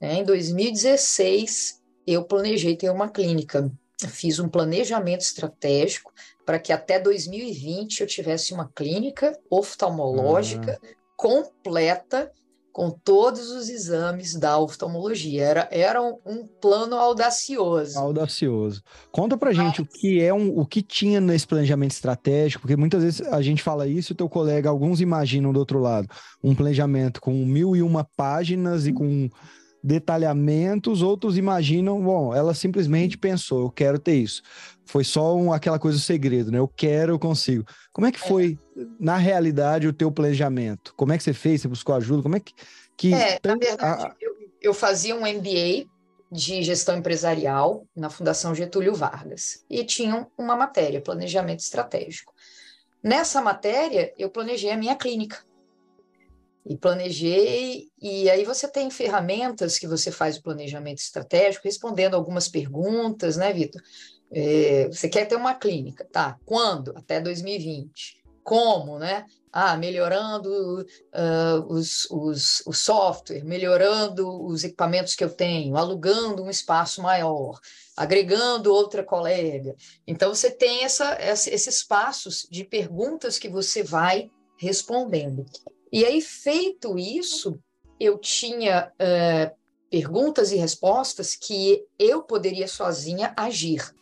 Né? Em 2016, eu planejei ter uma clínica. Fiz um planejamento estratégico para que até 2020 eu tivesse uma clínica oftalmológica completa com todos os exames da oftalmologia. Era, era um, um plano audacioso. Audacioso. Conta pra gente o que é um, o que tinha nesse planejamento estratégico, porque muitas vezes a gente fala isso e o teu colega, alguns imaginam do outro lado, um planejamento com mil e uma páginas e com detalhamentos, outros imaginam, bom, ela simplesmente pensou, eu quero ter isso. Foi só um, aquela coisa segredo, né? Eu quero, eu consigo. Como é que é. foi, na realidade, o teu planejamento? Como é que você fez? Você buscou ajuda? Como é que... que é, na verdade, a... eu, eu fazia um MBA de gestão empresarial na Fundação Getúlio Vargas e tinha uma matéria, planejamento estratégico. Nessa matéria, eu planejei a minha clínica e planejei, e aí você tem ferramentas que você faz o planejamento estratégico, respondendo algumas perguntas, né, Vitor? É, você quer ter uma clínica, tá? Quando? Até 2020. Como, né? Ah, melhorando uh, os, os, o software, melhorando os equipamentos que eu tenho, alugando um espaço maior, agregando outra colega. Então, você tem essa, essa, esses passos de perguntas que você vai respondendo. E aí, feito isso, eu tinha uh, perguntas e respostas que eu poderia sozinha agir.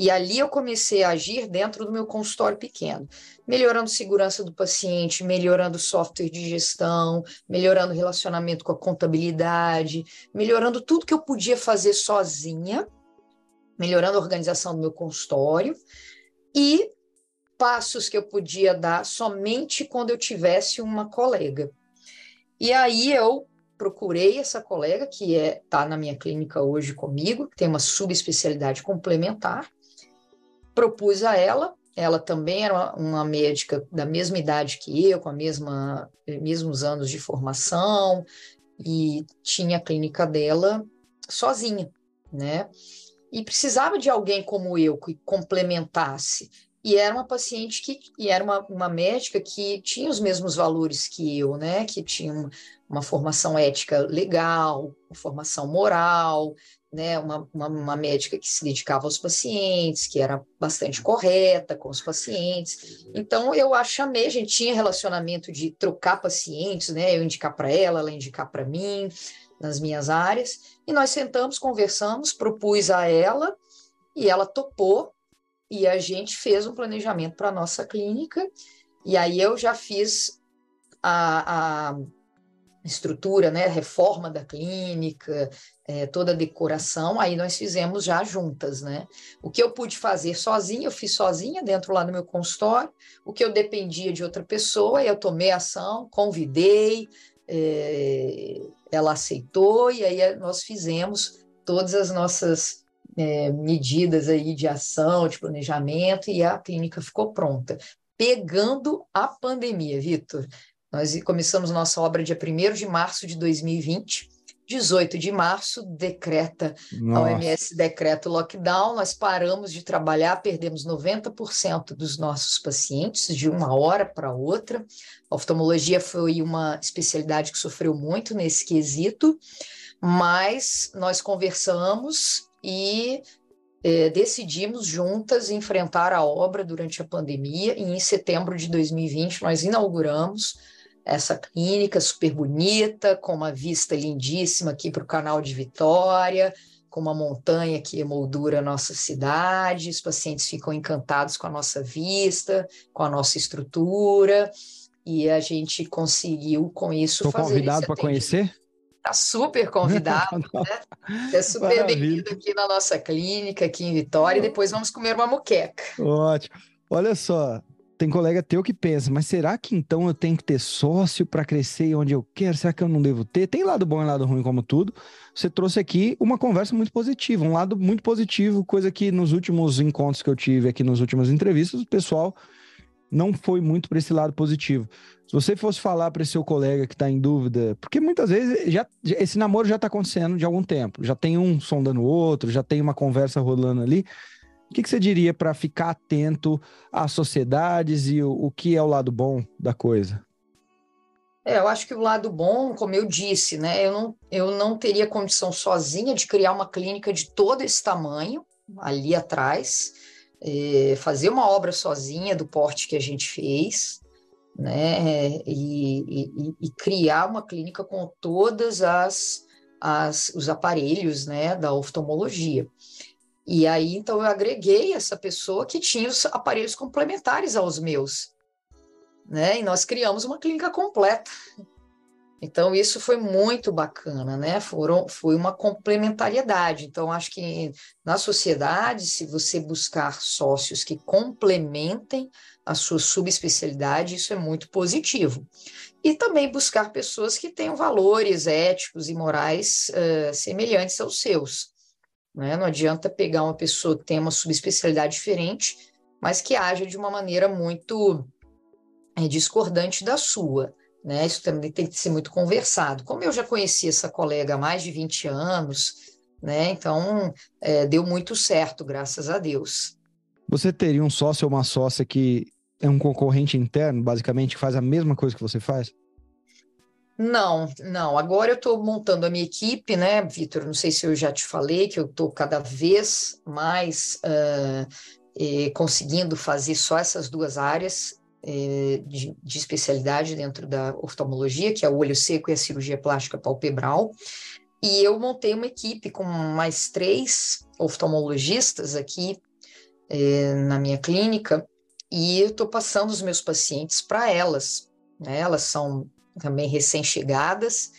E ali eu comecei a agir dentro do meu consultório pequeno, melhorando segurança do paciente, melhorando software de gestão, melhorando relacionamento com a contabilidade, melhorando tudo que eu podia fazer sozinha, melhorando a organização do meu consultório e passos que eu podia dar somente quando eu tivesse uma colega. E aí eu procurei essa colega que é tá na minha clínica hoje comigo, que tem uma subespecialidade complementar. Propus a ela, ela também era uma, médica da mesma idade que eu, com a mesma mesmos anos de formação e tinha a clínica dela sozinha, né? E precisava de alguém como eu que complementasse e era uma paciente que e era uma, uma médica que tinha os mesmos valores que eu, né? Que tinha uma, uma formação ética legal, uma formação moral, né? Uma, uma, uma, médica que se dedicava aos pacientes, que era bastante correta com os pacientes. Então eu a chamei, a gente tinha relacionamento de trocar pacientes, né? Eu indicar para ela, ela indicar para mim nas minhas áreas. E nós sentamos, conversamos, propus a ela e ela topou e a gente fez um planejamento para a nossa clínica, e aí eu já fiz a, a estrutura, né, reforma da clínica, é, toda a decoração, aí nós fizemos já juntas, né? O que eu pude fazer sozinha, eu fiz sozinha dentro lá do meu consultório, o que eu dependia de outra pessoa, eu tomei ação, convidei, é, ela aceitou, e aí nós fizemos todas as nossas é, medidas aí de ação, de planejamento, e a clínica ficou pronta. Pegando a pandemia, Vitor, nós começamos nossa obra dia 1 de março de 2020, 18 de março, decreta, Nossa. a OMS decreta o lockdown, nós paramos de trabalhar, perdemos 90% dos nossos pacientes de uma hora para outra. A oftalmologia foi uma especialidade que sofreu muito nesse quesito, mas nós conversamos e é, decidimos juntas enfrentar a obra durante a pandemia e em setembro de 2020 nós inauguramos essa clínica super bonita, com uma vista lindíssima aqui para o canal de Vitória, com uma montanha que emoldura a nossa cidade, os pacientes ficam encantados com a nossa vista, com a nossa estrutura, e a gente conseguiu com isso Estou fazer convidado para conhecer? Está super convidado, *laughs* né? É super bem-vindo aqui na nossa clínica, aqui em Vitória, e depois vamos comer uma muqueca. Ótimo. Olha só, tem colega teu que pensa, mas será que então eu tenho que ter sócio para crescer onde eu quero? Será que eu não devo ter? Tem lado bom e lado ruim, como tudo. Você trouxe aqui uma conversa muito positiva, um lado muito positivo, coisa que nos últimos encontros que eu tive aqui, nas últimas entrevistas, o pessoal não foi muito para esse lado positivo. Se você fosse falar para esse seu colega que está em dúvida, porque muitas vezes já, esse namoro já está acontecendo de algum tempo, já tem um sondando o outro, já tem uma conversa rolando ali. O que, que você diria para ficar atento às sociedades e o, o que é o lado bom da coisa? É, eu acho que o lado bom, como eu disse, né, eu não, eu não teria condição sozinha de criar uma clínica de todo esse tamanho ali atrás é, fazer uma obra sozinha do porte que a gente fez, né? E, e, e criar uma clínica com todas as, as os aparelhos, né, da oftalmologia. E aí, então, eu agreguei essa pessoa que tinha os aparelhos complementares aos meus, né? E nós criamos uma clínica completa. Então, isso foi muito bacana, né? Foram, foi uma complementariedade. Então, acho que na sociedade, se você buscar sócios que complementem a sua subespecialidade, isso é muito positivo. E também buscar pessoas que tenham valores éticos e morais uh, semelhantes aos seus. Né? Não adianta pegar uma pessoa que tem uma subespecialidade diferente, mas que haja de uma maneira muito é, discordante da sua. Né? Isso também tem que ser muito conversado. Como eu já conheci essa colega há mais de 20 anos, né? então é, deu muito certo, graças a Deus. Você teria um sócio ou uma sócia que é um concorrente interno, basicamente, que faz a mesma coisa que você faz? Não, não. Agora eu estou montando a minha equipe, né, Vitor? Não sei se eu já te falei que eu estou cada vez mais uh, eh, conseguindo fazer só essas duas áreas é, de, de, especialidade dentro da oftalmologia, que é o olho seco e a cirurgia plástica palpebral. E eu montei uma equipe com mais três oftalmologistas aqui é, na minha clínica, e eu estou passando os meus pacientes para elas. Né? Elas são também recém-chegadas,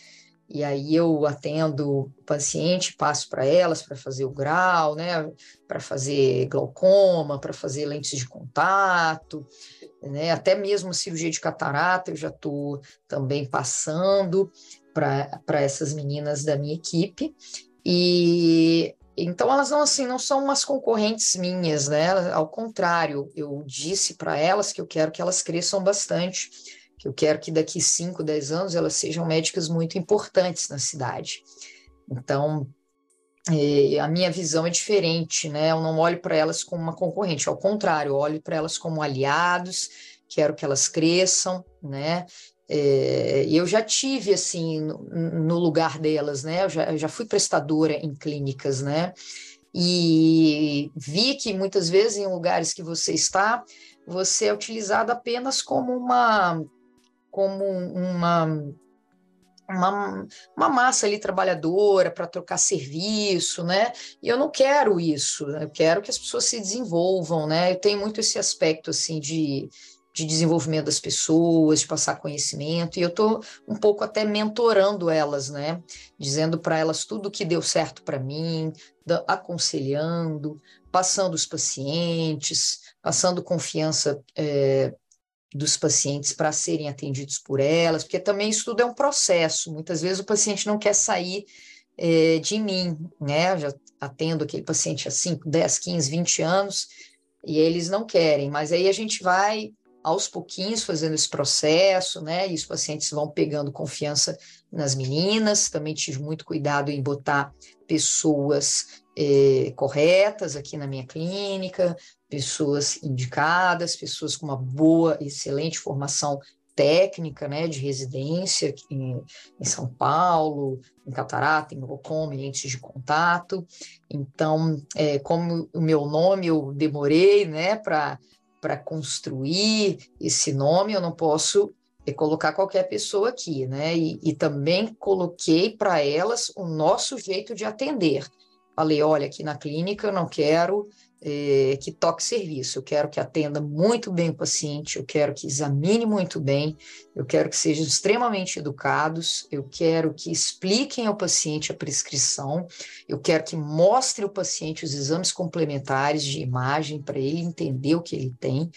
e aí eu atendo o paciente, passo para elas para fazer o grau, né, para fazer glaucoma, para fazer lentes de contato, né? Até mesmo cirurgia de catarata eu já estou também passando para essas meninas da minha equipe. E então elas não assim não são umas concorrentes minhas, né? Ao contrário, eu disse para elas que eu quero que elas cresçam bastante, que eu quero que daqui 5, 10 anos elas sejam médicas muito importantes na cidade. Então, é, a minha visão é diferente, né? Eu não olho para elas como uma concorrente, ao contrário, olho para elas como aliados, quero que elas cresçam, né? É, eu já tive assim no, no lugar delas, né? Eu já, eu já, fui prestadora em clínicas, né? E vi que muitas vezes em lugares que você está, você é utilizado apenas como uma como uma uma, uma massa ali trabalhadora para trocar serviço, né? E eu não quero isso, eu quero que as pessoas se desenvolvam, né? Eu tenho muito esse aspecto assim de, de desenvolvimento das pessoas, de passar conhecimento, e eu estou um pouco até mentorando elas, né? Dizendo para elas tudo o que deu certo para mim, aconselhando, passando os pacientes, passando confiança é, dos pacientes para serem atendidos por elas, porque também isso tudo é um processo. Muitas vezes o paciente não quer sair é, de mim, né? Eu já atendo aquele paciente há 5, 10, 15, 20 anos e eles não querem, mas aí a gente vai aos pouquinhos fazendo esse processo, né? E os pacientes vão pegando confiança nas meninas. Também tive muito cuidado em botar pessoas é, corretas aqui na minha clínica, pessoas indicadas, pessoas com uma boa, excelente formação técnica, né, de residência em, em São Paulo, em Catarata, em glaucoma, em de contato. Então, é, como o meu nome eu demorei, né, para para construir esse nome, eu não posso é, colocar qualquer pessoa aqui, né? E, e também coloquei para elas o nosso jeito de atender. Falei, olha, aqui na clínica eu não quero é, que toque serviço, eu quero que atenda muito bem o paciente, eu quero que examine muito bem, eu quero que sejam extremamente educados, eu quero que expliquem ao paciente a prescrição, eu quero que mostre ao paciente os exames complementares de imagem para ele entender o que ele tem,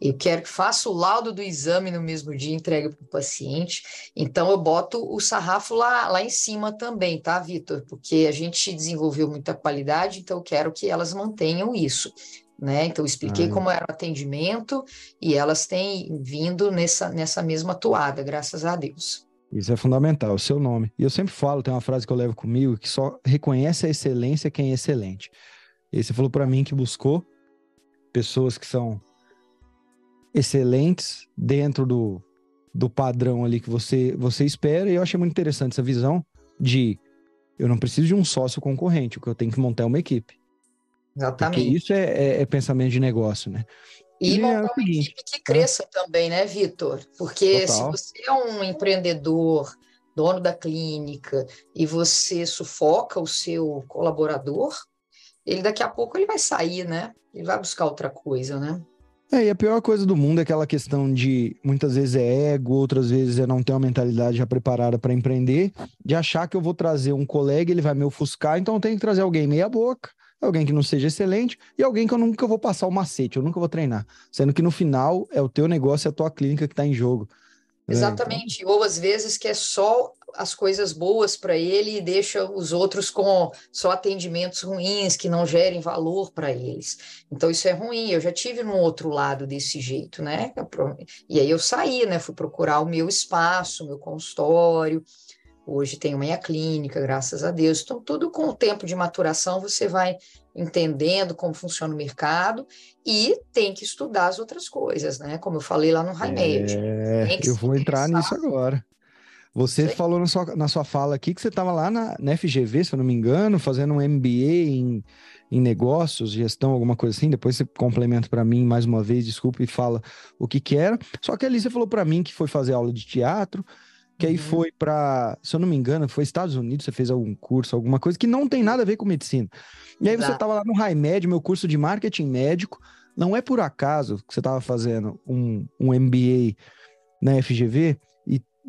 eu quero que faça o laudo do exame no mesmo dia e entregue para o paciente. Então, eu boto o sarrafo lá, lá em cima também, tá, Vitor? Porque a gente desenvolveu muita qualidade, então eu quero que elas mantenham isso. Né? Então, eu expliquei como era o atendimento e elas têm vindo nessa, nessa mesma toada, graças a Deus. Isso é fundamental, o seu nome. E eu sempre falo, tem uma frase que eu levo comigo, que só reconhece a excelência quem é excelente. E você falou para mim que buscou pessoas que são excelentes dentro do, do padrão ali que você, você espera. E eu achei muito interessante essa visão de eu não preciso de um sócio concorrente, o que eu tenho que montar é uma equipe. Exatamente. Porque isso é, é, é pensamento de negócio, né? E montar uma equipe que cresça é. também, né, Vitor? Porque Total. se você é um empreendedor, dono da clínica, e você sufoca o seu colaborador, ele daqui a pouco ele vai sair, né? Ele vai buscar outra coisa, né? É, e a pior coisa do mundo é aquela questão de muitas vezes é ego, outras vezes é não ter uma mentalidade já preparada para empreender, de achar que eu vou trazer um colega, ele vai me ofuscar, então eu tenho que trazer alguém meia boca, alguém que não seja excelente e alguém que eu nunca vou passar o macete, eu nunca vou treinar. Sendo que no final é o teu negócio, é a tua clínica que está em jogo. Né? Exatamente. Então... Ou às vezes que é só as coisas boas para ele e deixa os outros com só atendimentos ruins que não gerem valor para eles. Então isso é ruim. Eu já tive no outro lado desse jeito, né? E aí eu saí, né? Fui procurar o meu espaço, o meu consultório. Hoje tenho minha clínica, graças a Deus. Então, tudo com o tempo de maturação você vai entendendo como funciona o mercado e tem que estudar as outras coisas, né? Como eu falei lá no Raimed. É, eu vou entrar nisso agora. Você Sim. falou na sua, na sua fala aqui que você estava lá na, na, FGV, se eu não me engano, fazendo um MBA em, em negócios, gestão, alguma coisa assim. Depois você complementa para mim mais uma vez, desculpa, e fala o que que era. Só que ali você falou para mim que foi fazer aula de teatro, que aí uhum. foi para, se eu não me engano, foi Estados Unidos, você fez algum curso, alguma coisa que não tem nada a ver com medicina. E aí Exato. você estava lá no Med, meu curso de marketing médico. Não é por acaso que você estava fazendo um, um MBA na FGV,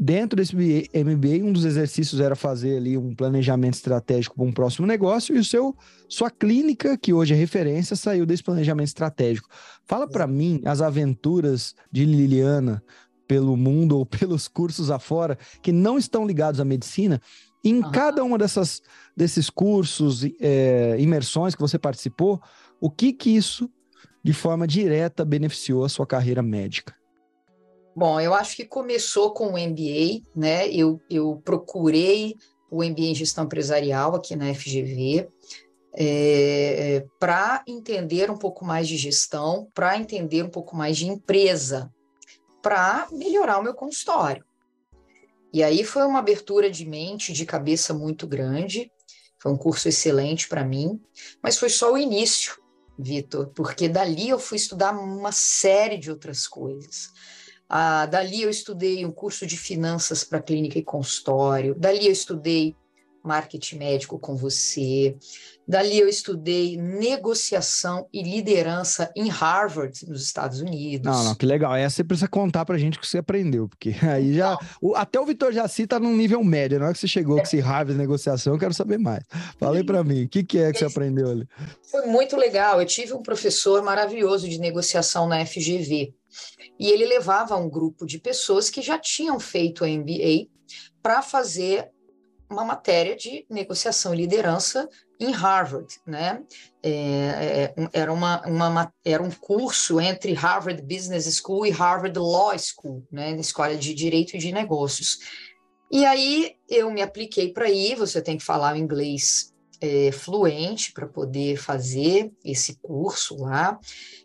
Dentro desse MBA, um dos exercícios era fazer ali um planejamento estratégico para um próximo negócio e o seu sua clínica, que hoje é referência, saiu desse planejamento estratégico. Fala para mim as aventuras de Liliana pelo mundo ou *laughs* pelos cursos afora que não estão ligados à medicina. Em uhum. cada uma dessas desses cursos, é, imersões que você participou, o que que isso de forma direta beneficiou a sua carreira médica? Bom, eu acho que começou com o MBA, né? Eu, eu procurei o MBA em gestão empresarial aqui na FGV é, para entender um pouco mais de gestão, para entender um pouco mais de empresa, para melhorar o meu consultório. E aí foi uma abertura de mente, de cabeça muito grande. Foi um curso excelente para mim, mas foi só o início, Vitor, porque dali eu fui estudar uma série de outras coisas. Ah, dali eu estudei um curso de finanças para clínica e consultório. Dali eu estudei marketing médico com você. Dali eu estudei negociação e liderança em Harvard, nos Estados Unidos. Não, não, que legal. Essa você precisa contar para a gente o que você aprendeu, porque *laughs* aí já. O, até o Vitor Jaci está num nível médio. Na hora que você chegou com esse Harvard negociação, eu quero saber mais. Falei para mim, o que, que é que você aprendeu ali? Foi muito legal. Eu tive um professor maravilhoso de negociação na FGV. E ele levava um grupo de pessoas que já tinham feito a MBA para fazer uma matéria de negociação e liderança em Harvard, né? É, é, era, uma, uma, era um curso entre Harvard Business School e Harvard Law School, né? Na escola de Direito e de Negócios. E aí eu me apliquei para ir, você tem que falar inglês é, fluente para poder fazer esse curso lá.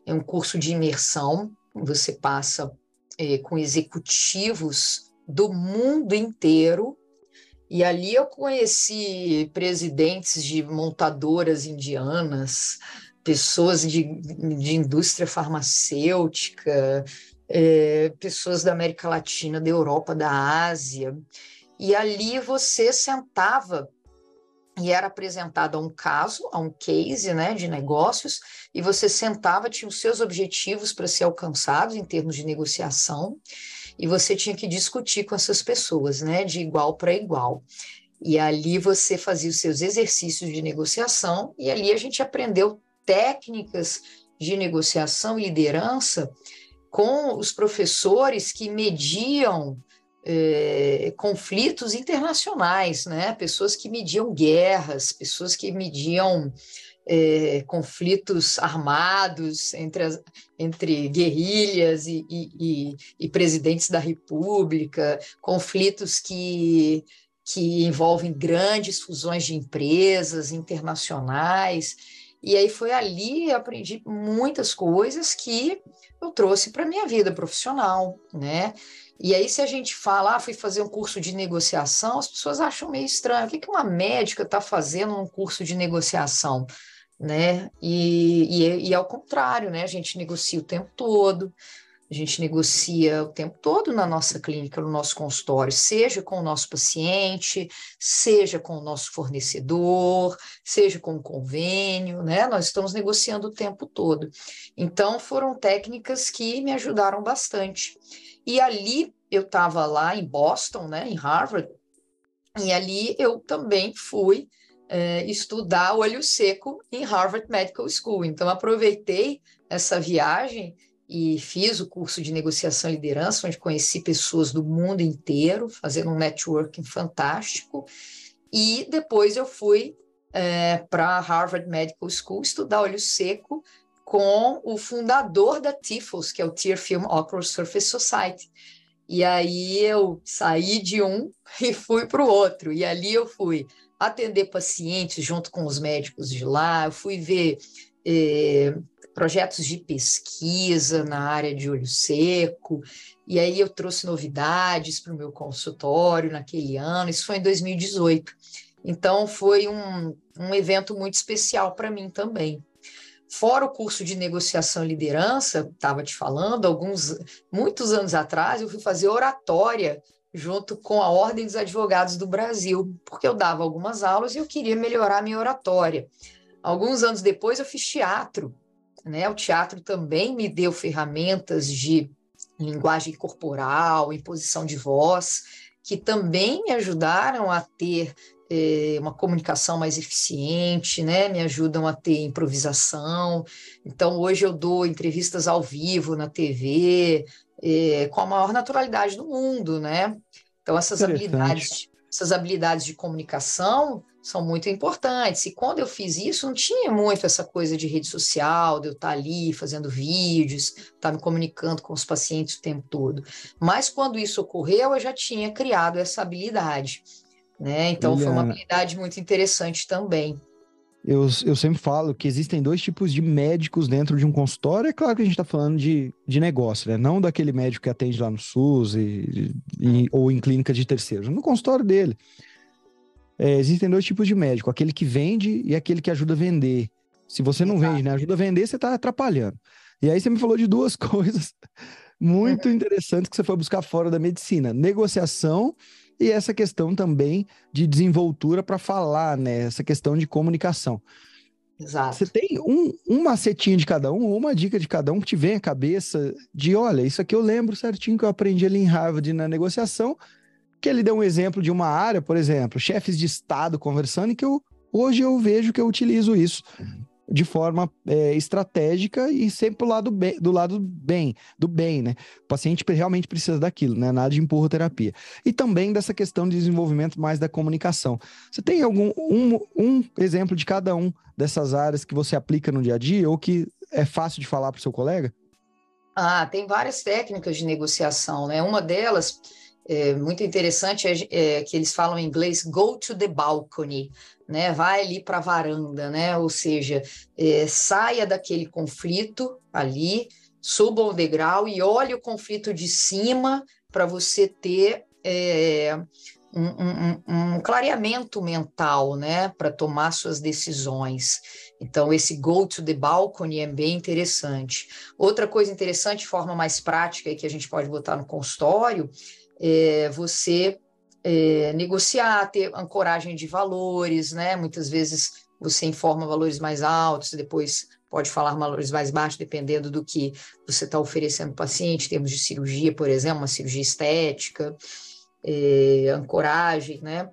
É um curso de imersão, você passa é, com executivos do mundo inteiro, e ali eu conheci presidentes de montadoras indianas, pessoas de, de indústria farmacêutica, é, pessoas da América Latina, da Europa, da Ásia. E ali você sentava e era apresentado a um caso, a um case né, de negócios, e você sentava, tinha os seus objetivos para ser alcançados em termos de negociação, e você tinha que discutir com essas pessoas, né, de igual para igual. E ali você fazia os seus exercícios de negociação, e ali a gente aprendeu técnicas de negociação e liderança com os professores que mediam é, conflitos internacionais, né? Pessoas que mediam guerras, pessoas que mediam é, conflitos armados entre, as, entre guerrilhas e, e, e, presidentes da República, conflitos que, que envolvem grandes fusões de empresas internacionais. E aí foi ali eu aprendi muitas coisas que eu trouxe para a minha vida profissional, né? E aí, se a gente fala, ah, fui fazer um curso de negociação, as pessoas acham meio estranho. O que uma médica está fazendo num curso de negociação? Né? E, e, e ao contrário, né? A gente negocia o tempo todo, a gente negocia o tempo todo na nossa clínica, no nosso consultório, seja com o nosso paciente, seja com o nosso fornecedor, seja com o convênio, né? Nós estamos negociando o tempo todo. Então, foram técnicas que me ajudaram bastante. E ali, eu estava lá em Boston, né, em Harvard, e ali eu também fui é, estudar olho seco em Harvard Medical School. Então, aproveitei essa viagem e fiz o curso de negociação e liderança, onde conheci pessoas do mundo inteiro, fazendo um networking fantástico. E depois eu fui é, para Harvard Medical School estudar olho seco com o fundador da TIFOS, que é o Tear Film Ocular Surface Society. E aí eu saí de um *laughs* e fui para o outro. E ali eu fui atender pacientes junto com os médicos de lá, eu fui ver eh, projetos de pesquisa na área de olho seco, e aí eu trouxe novidades para o meu consultório naquele ano, isso foi em 2018. Então foi um, um evento muito especial para mim também. Fora o curso de negociação e liderança, estava te falando, alguns muitos anos atrás eu fui fazer oratória junto com a Ordem dos Advogados do Brasil, porque eu dava algumas aulas e eu queria melhorar a minha oratória. Alguns anos depois eu fiz teatro, né? O teatro também me deu ferramentas de linguagem corporal, imposição de voz, que também me ajudaram a ter eh, uma comunicação mais eficiente, né? Me ajudam a ter improvisação. Então, hoje eu dou entrevistas ao vivo na TV, eh, com a maior naturalidade do mundo, né? Então, essas habilidades, essas habilidades de comunicação são muito importantes. E quando eu fiz isso, não tinha muito essa coisa de rede social, de eu estar ali fazendo vídeos, estar me comunicando com os pacientes o tempo todo. Mas quando isso ocorreu, eu já tinha criado essa habilidade. Né? Então, foi uma habilidade muito interessante também. Eu, eu sempre falo que existem dois tipos de médicos dentro de um consultório. É claro que a gente está falando de, de negócio, né? Não daquele médico que atende lá no SUS e, e, ou em clínica de terceiros, no consultório dele. É, existem dois tipos de médico: aquele que vende e aquele que ajuda a vender. Se você não vende, né? Ajuda a vender, você está atrapalhando. E aí você me falou de duas *laughs* coisas muito uhum. interessantes que você foi buscar fora da medicina: negociação e essa questão também de desenvoltura para falar, né? Essa questão de comunicação. Exato. Você tem um, um macetinho de cada um, uma dica de cada um que te vem à cabeça de, olha, isso aqui eu lembro certinho que eu aprendi ali em Harvard na negociação, que ele deu um exemplo de uma área, por exemplo, chefes de Estado conversando, e que eu, hoje eu vejo que eu utilizo isso. Uhum de forma é, estratégica e sempre do lado, do lado bem, do bem, né? O paciente realmente precisa daquilo, né? Nada de empurroterapia. E também dessa questão de desenvolvimento mais da comunicação. Você tem algum um, um exemplo de cada um dessas áreas que você aplica no dia a dia ou que é fácil de falar para o seu colega? Ah, tem várias técnicas de negociação, né? Uma delas é, muito interessante é, é, que eles falam em inglês go to the balcony, né? Vai ali para a varanda, né? Ou seja, é, saia daquele conflito ali, suba o degrau e olhe o conflito de cima para você ter é, um, um, um, clareamento mental, né? Para tomar suas decisões. Então, esse go to the balcony é bem interessante. Outra coisa interessante, forma mais prática, que a gente pode botar no consultório, é, você é, negociar, ter ancoragem de valores, né? Muitas vezes você informa valores mais altos, depois pode falar valores mais baixos, dependendo do que você está oferecendo para o paciente, em termos de cirurgia, por exemplo, uma cirurgia estética, é, ancoragem, né?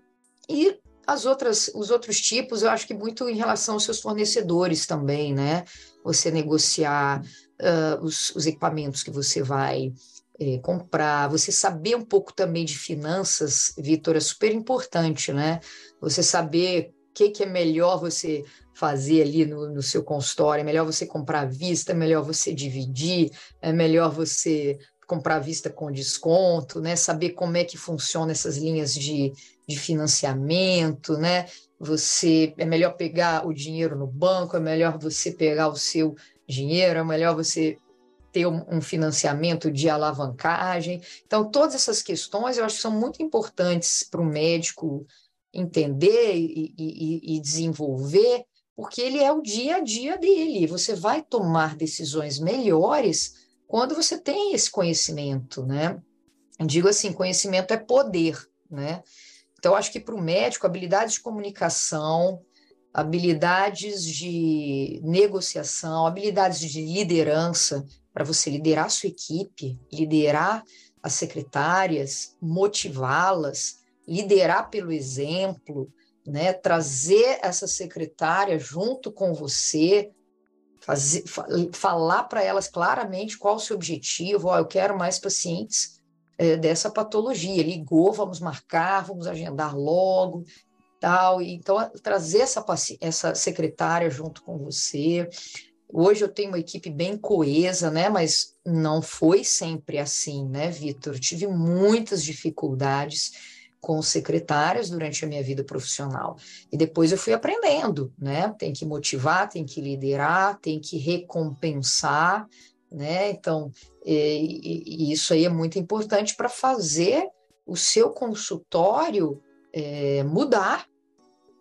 E as outras, os outros tipos, eu acho que muito em relação aos seus fornecedores também, né? Você negociar uh, os, os equipamentos que você vai é, comprar, você saber um pouco também de finanças, Vitor, é super importante, né? Você saber o que, que é melhor você fazer ali no, no, seu consultório, é melhor você comprar à vista, é melhor você dividir, é melhor você comprar à vista com desconto, né? Saber como é que funciona essas linhas de, de financiamento, né? Você é melhor pegar o dinheiro no banco, é melhor você pegar o seu dinheiro, é melhor você ter um financiamento de alavancagem. Então, todas essas questões eu acho que são muito importantes para o médico entender e, e, e, desenvolver porque ele é o dia a dia dele. Você vai tomar decisões melhores quando você tem esse conhecimento, né? Digo assim, conhecimento é poder, né? Então, acho que para o médico, habilidades de comunicação, habilidades de negociação, habilidades de liderança, para você liderar a sua equipe, liderar as secretárias, motivá-las, liderar pelo exemplo, né? trazer essa secretária junto com você, fazer, falar para elas claramente qual o seu objetivo, oh, eu quero mais pacientes é, dessa patologia, ligou, vamos marcar, vamos agendar logo, tal, então trazer essa, essa secretária junto com você, Hoje eu tenho uma equipe bem coesa, né? Mas não foi sempre assim, né, Vitor? Tive muitas dificuldades com secretárias durante a minha vida profissional. E depois eu fui aprendendo, né? Tem que motivar, tem que liderar, tem que recompensar, né? Então, e, e isso aí é muito importante para fazer o seu consultório é, mudar,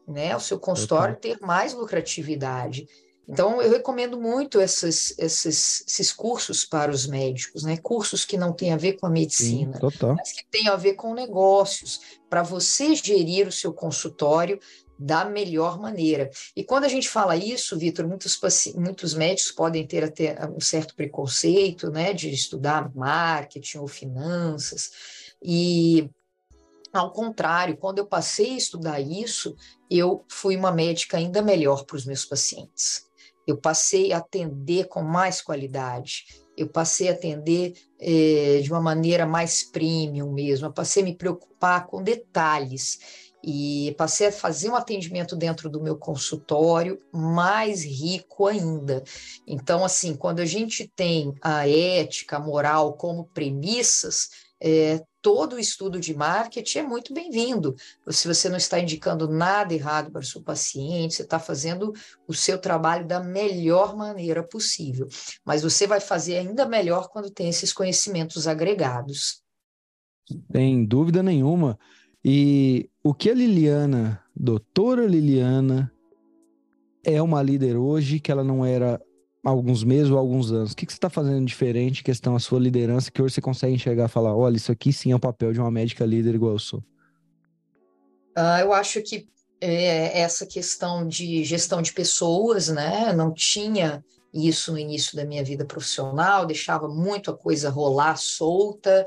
né? O seu consultório ter mais lucratividade. Então, eu recomendo muito esses, esses, esses cursos para os médicos, né? Cursos que não têm a ver com a medicina, Sim, mas que têm a ver com negócios, para você gerir o seu consultório da melhor maneira. E quando a gente fala isso, Vitor, muitos, muitos médicos podem ter até um certo preconceito, né, de estudar marketing ou finanças, e ao contrário, quando eu passei a estudar isso, eu fui uma médica ainda melhor para os meus pacientes eu passei a atender com mais qualidade, eu passei a atender é, de uma maneira mais premium mesmo, eu passei a me preocupar com detalhes. E passei a fazer um atendimento dentro do meu consultório mais rico ainda. Então, assim, quando a gente tem a ética, a moral como premissas, é, todo estudo de marketing é muito bem-vindo. Se você não está indicando nada errado para o seu paciente, você está fazendo o seu trabalho da melhor maneira possível. Mas você vai fazer ainda melhor quando tem esses conhecimentos agregados. Sem dúvida nenhuma. E o que a Liliana, doutora Liliana, é uma líder hoje que ela não era alguns meses ou alguns anos? O que, que você está fazendo diferente, questão a sua liderança, que hoje você consegue enxergar e falar, olha, isso aqui sim é o papel de uma médica líder igual eu sou? Uh, eu acho que é, essa questão de gestão de pessoas, né? Não tinha isso no início da minha vida profissional, deixava muito a coisa rolar solta,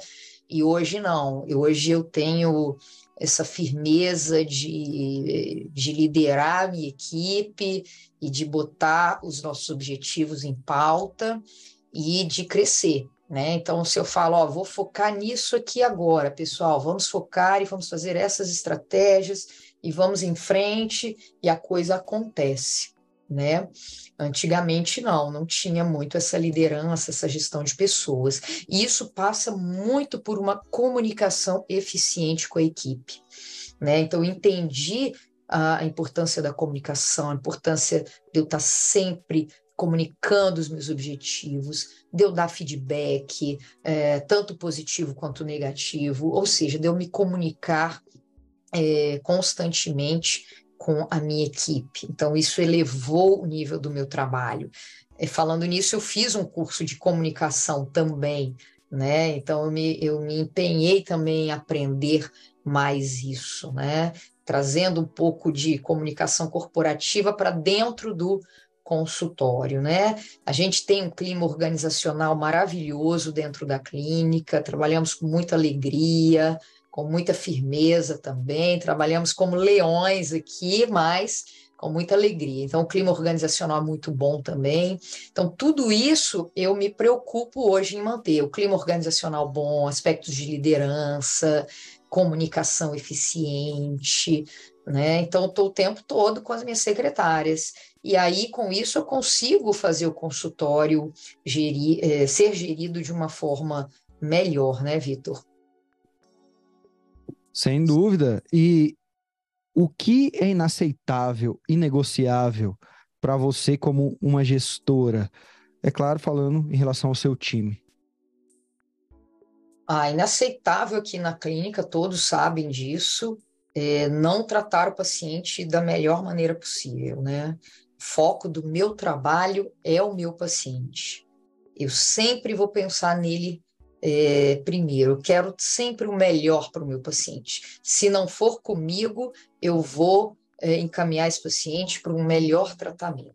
e hoje não. E hoje eu tenho essa firmeza de, de liderar a minha equipe e de botar os nossos objetivos em pauta e de crescer. Né? Então, se eu falo, ó, vou focar nisso aqui agora, pessoal, vamos focar e vamos fazer essas estratégias e vamos em frente e a coisa acontece né? Antigamente não, não tinha muito essa liderança, essa gestão de pessoas. E isso passa muito por uma comunicação eficiente com a equipe, né? Então entendi a importância da comunicação, a importância de eu estar sempre comunicando os meus objetivos, de eu dar feedback, é, tanto positivo quanto negativo, ou seja, de eu me comunicar é, constantemente com a minha equipe. Então, isso elevou o nível do meu trabalho. E falando nisso, eu fiz um curso de comunicação também, né? Então, eu me, eu me empenhei também em aprender mais isso, né? Trazendo um pouco de comunicação corporativa para dentro do consultório, né? A gente tem um clima organizacional maravilhoso dentro da clínica, trabalhamos com muita alegria, com muita firmeza também, trabalhamos como leões aqui, mas com muita alegria. Então, o clima organizacional é muito bom também. Então, tudo isso eu me preocupo hoje em manter. O clima organizacional bom, aspectos de liderança, comunicação eficiente, né? Então, estou o tempo todo com as minhas secretárias. E aí, com isso, eu consigo fazer o consultório gerir, eh, ser gerido de uma forma melhor, né, Vitor? Sem dúvida. E o que é inaceitável, inegociável para você como uma gestora? É claro, falando em relação ao seu time. Ah, inaceitável aqui na clínica, todos sabem disso, é não tratar o paciente da melhor maneira possível, né? foco do meu trabalho é o meu paciente. Eu sempre vou pensar nele é, primeiro. Quero sempre o melhor para o meu paciente. Se não for comigo, eu vou é, encaminhar esse paciente para um melhor tratamento.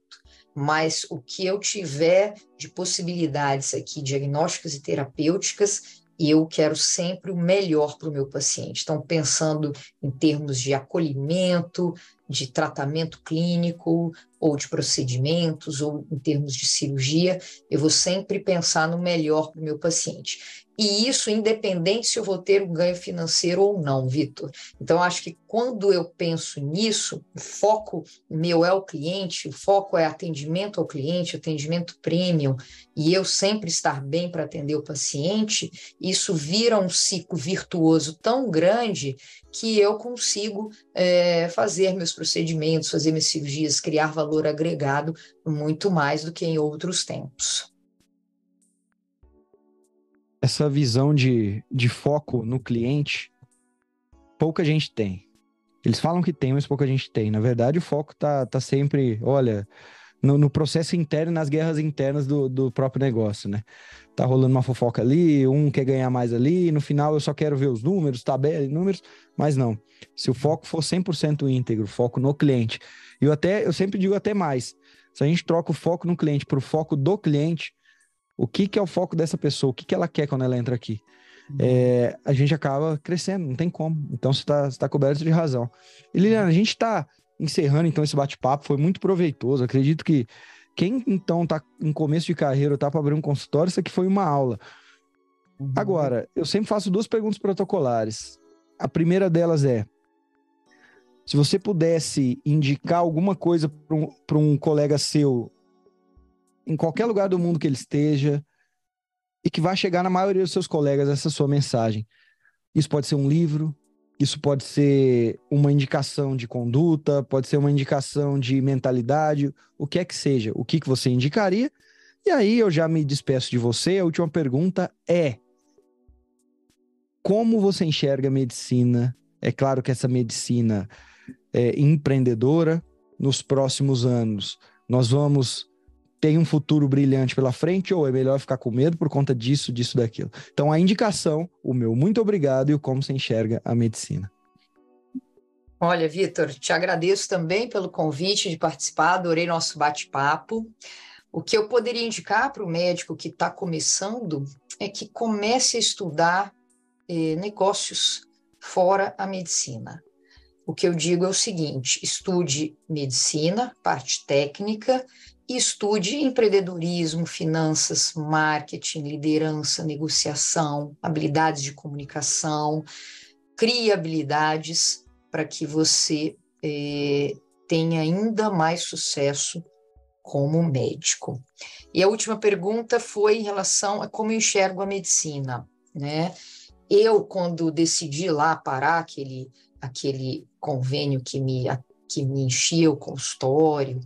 Mas o que eu tiver de possibilidades aqui, diagnósticas e terapêuticas, eu quero sempre o melhor para o meu paciente. Então, pensando em termos de acolhimento, de tratamento clínico, ou de procedimentos, ou em termos de cirurgia, eu vou sempre pensar no melhor para o meu paciente. E isso independente se eu vou ter um ganho financeiro ou não, Vitor. Então, acho que quando eu penso nisso, o foco meu é o cliente, o foco é atendimento ao cliente, atendimento premium, e eu sempre estar bem para atender o paciente, isso vira um ciclo virtuoso tão grande que eu consigo é, fazer meus procedimentos, fazer minhas cirurgias, criar valor agregado muito mais do que em outros tempos essa visão de, de foco no cliente, pouca gente tem. Eles falam que tem, mas pouca gente tem. Na verdade, o foco tá, tá sempre, olha, no, no processo interno, nas guerras internas do, do próprio negócio, né? Tá rolando uma fofoca ali, um quer ganhar mais ali, no final eu só quero ver os números, tabela e números, mas não. Se o foco for 100% íntegro, foco no cliente, eu até, eu sempre digo até mais, se a gente troca o foco no cliente para o foco do cliente, o que, que é o foco dessa pessoa, o que, que ela quer quando ela entra aqui. Uhum. É, a gente acaba crescendo, não tem como. Então você está tá coberto de razão. E Liliana, a gente está encerrando então esse bate-papo, foi muito proveitoso. Acredito que quem então está em começo de carreira, está para abrir um consultório, isso aqui foi uma aula. Uhum. Agora, eu sempre faço duas perguntas protocolares. A primeira delas é: se você pudesse indicar alguma coisa para um, um colega seu em qualquer lugar do mundo que ele esteja e que vai chegar na maioria dos seus colegas essa sua mensagem. Isso pode ser um livro, isso pode ser uma indicação de conduta, pode ser uma indicação de mentalidade, o que é que seja, o que, que você indicaria. E aí eu já me despeço de você. A última pergunta é: como você enxerga a medicina? É claro que essa medicina é empreendedora. Nos próximos anos, nós vamos tem um futuro brilhante pela frente ou é melhor ficar com medo por conta disso, disso, daquilo. Então, a indicação, o meu muito obrigado e o como você enxerga a medicina. Olha, Vitor, te agradeço também pelo convite de participar, adorei nosso bate-papo. O que eu poderia indicar para o médico que está começando é que comece a estudar eh, negócios fora a medicina. O que eu digo é o seguinte: estude medicina, parte técnica, e estude empreendedorismo, finanças, marketing, liderança, negociação, habilidades de comunicação, crie habilidades para que você eh, tenha ainda mais sucesso como médico. E a última pergunta foi em relação a como eu enxergo a medicina, né? Eu, quando decidi lá parar aquele, aquele convênio que me, que me enchia o consultório,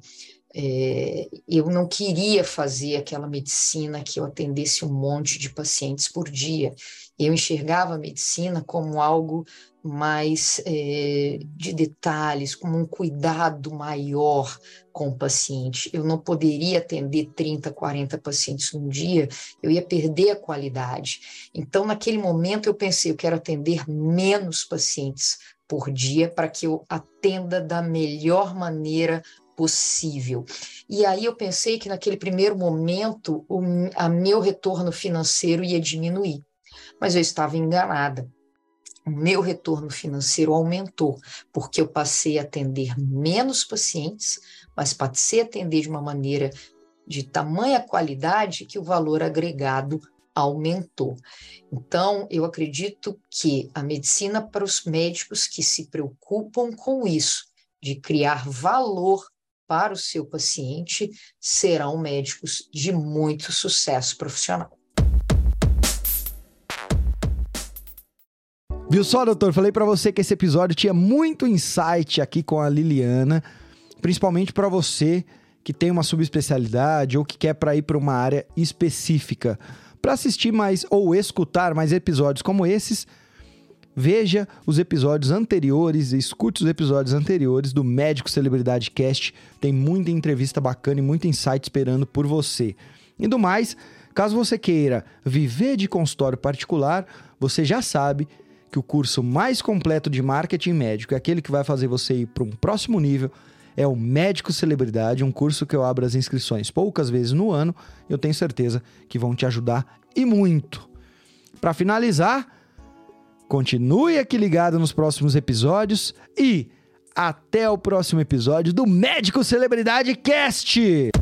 é, eu não queria fazer aquela medicina que eu atendesse um monte de pacientes por dia. Eu enxergava a medicina como algo mais é, de detalhes, como um cuidado maior com o paciente. Eu não poderia atender 30, 40 pacientes num dia, eu ia perder a qualidade. Então, naquele momento, eu pensei, eu quero atender menos pacientes por dia para que eu atenda da melhor maneira possível. E aí eu pensei que naquele primeiro momento o a meu retorno financeiro ia diminuir, mas eu estava enganada. O meu retorno financeiro aumentou, porque eu passei a atender menos pacientes, mas passei a atender de uma maneira de tamanha qualidade que o valor agregado aumentou. Então, eu acredito que a medicina para os médicos que se preocupam com isso, de criar valor para o seu paciente serão médicos de muito sucesso profissional. Viu só, doutor? Falei para você que esse episódio tinha muito insight aqui com a Liliana, principalmente para você que tem uma subespecialidade ou que quer para ir para uma área específica. Para assistir mais ou escutar mais episódios como esses, veja os episódios anteriores, escute os episódios anteriores do Médico Celebridade Cast. Tem muita entrevista bacana e muito insight esperando por você. E do mais, caso você queira viver de consultório particular, você já sabe que o curso mais completo de marketing médico é aquele que vai fazer você ir para um próximo nível. É o Médico Celebridade, um curso que eu abro as inscrições poucas vezes no ano. Eu tenho certeza que vão te ajudar e muito. Para finalizar, continue aqui ligado nos próximos episódios e até o próximo episódio do Médico Celebridade Cast.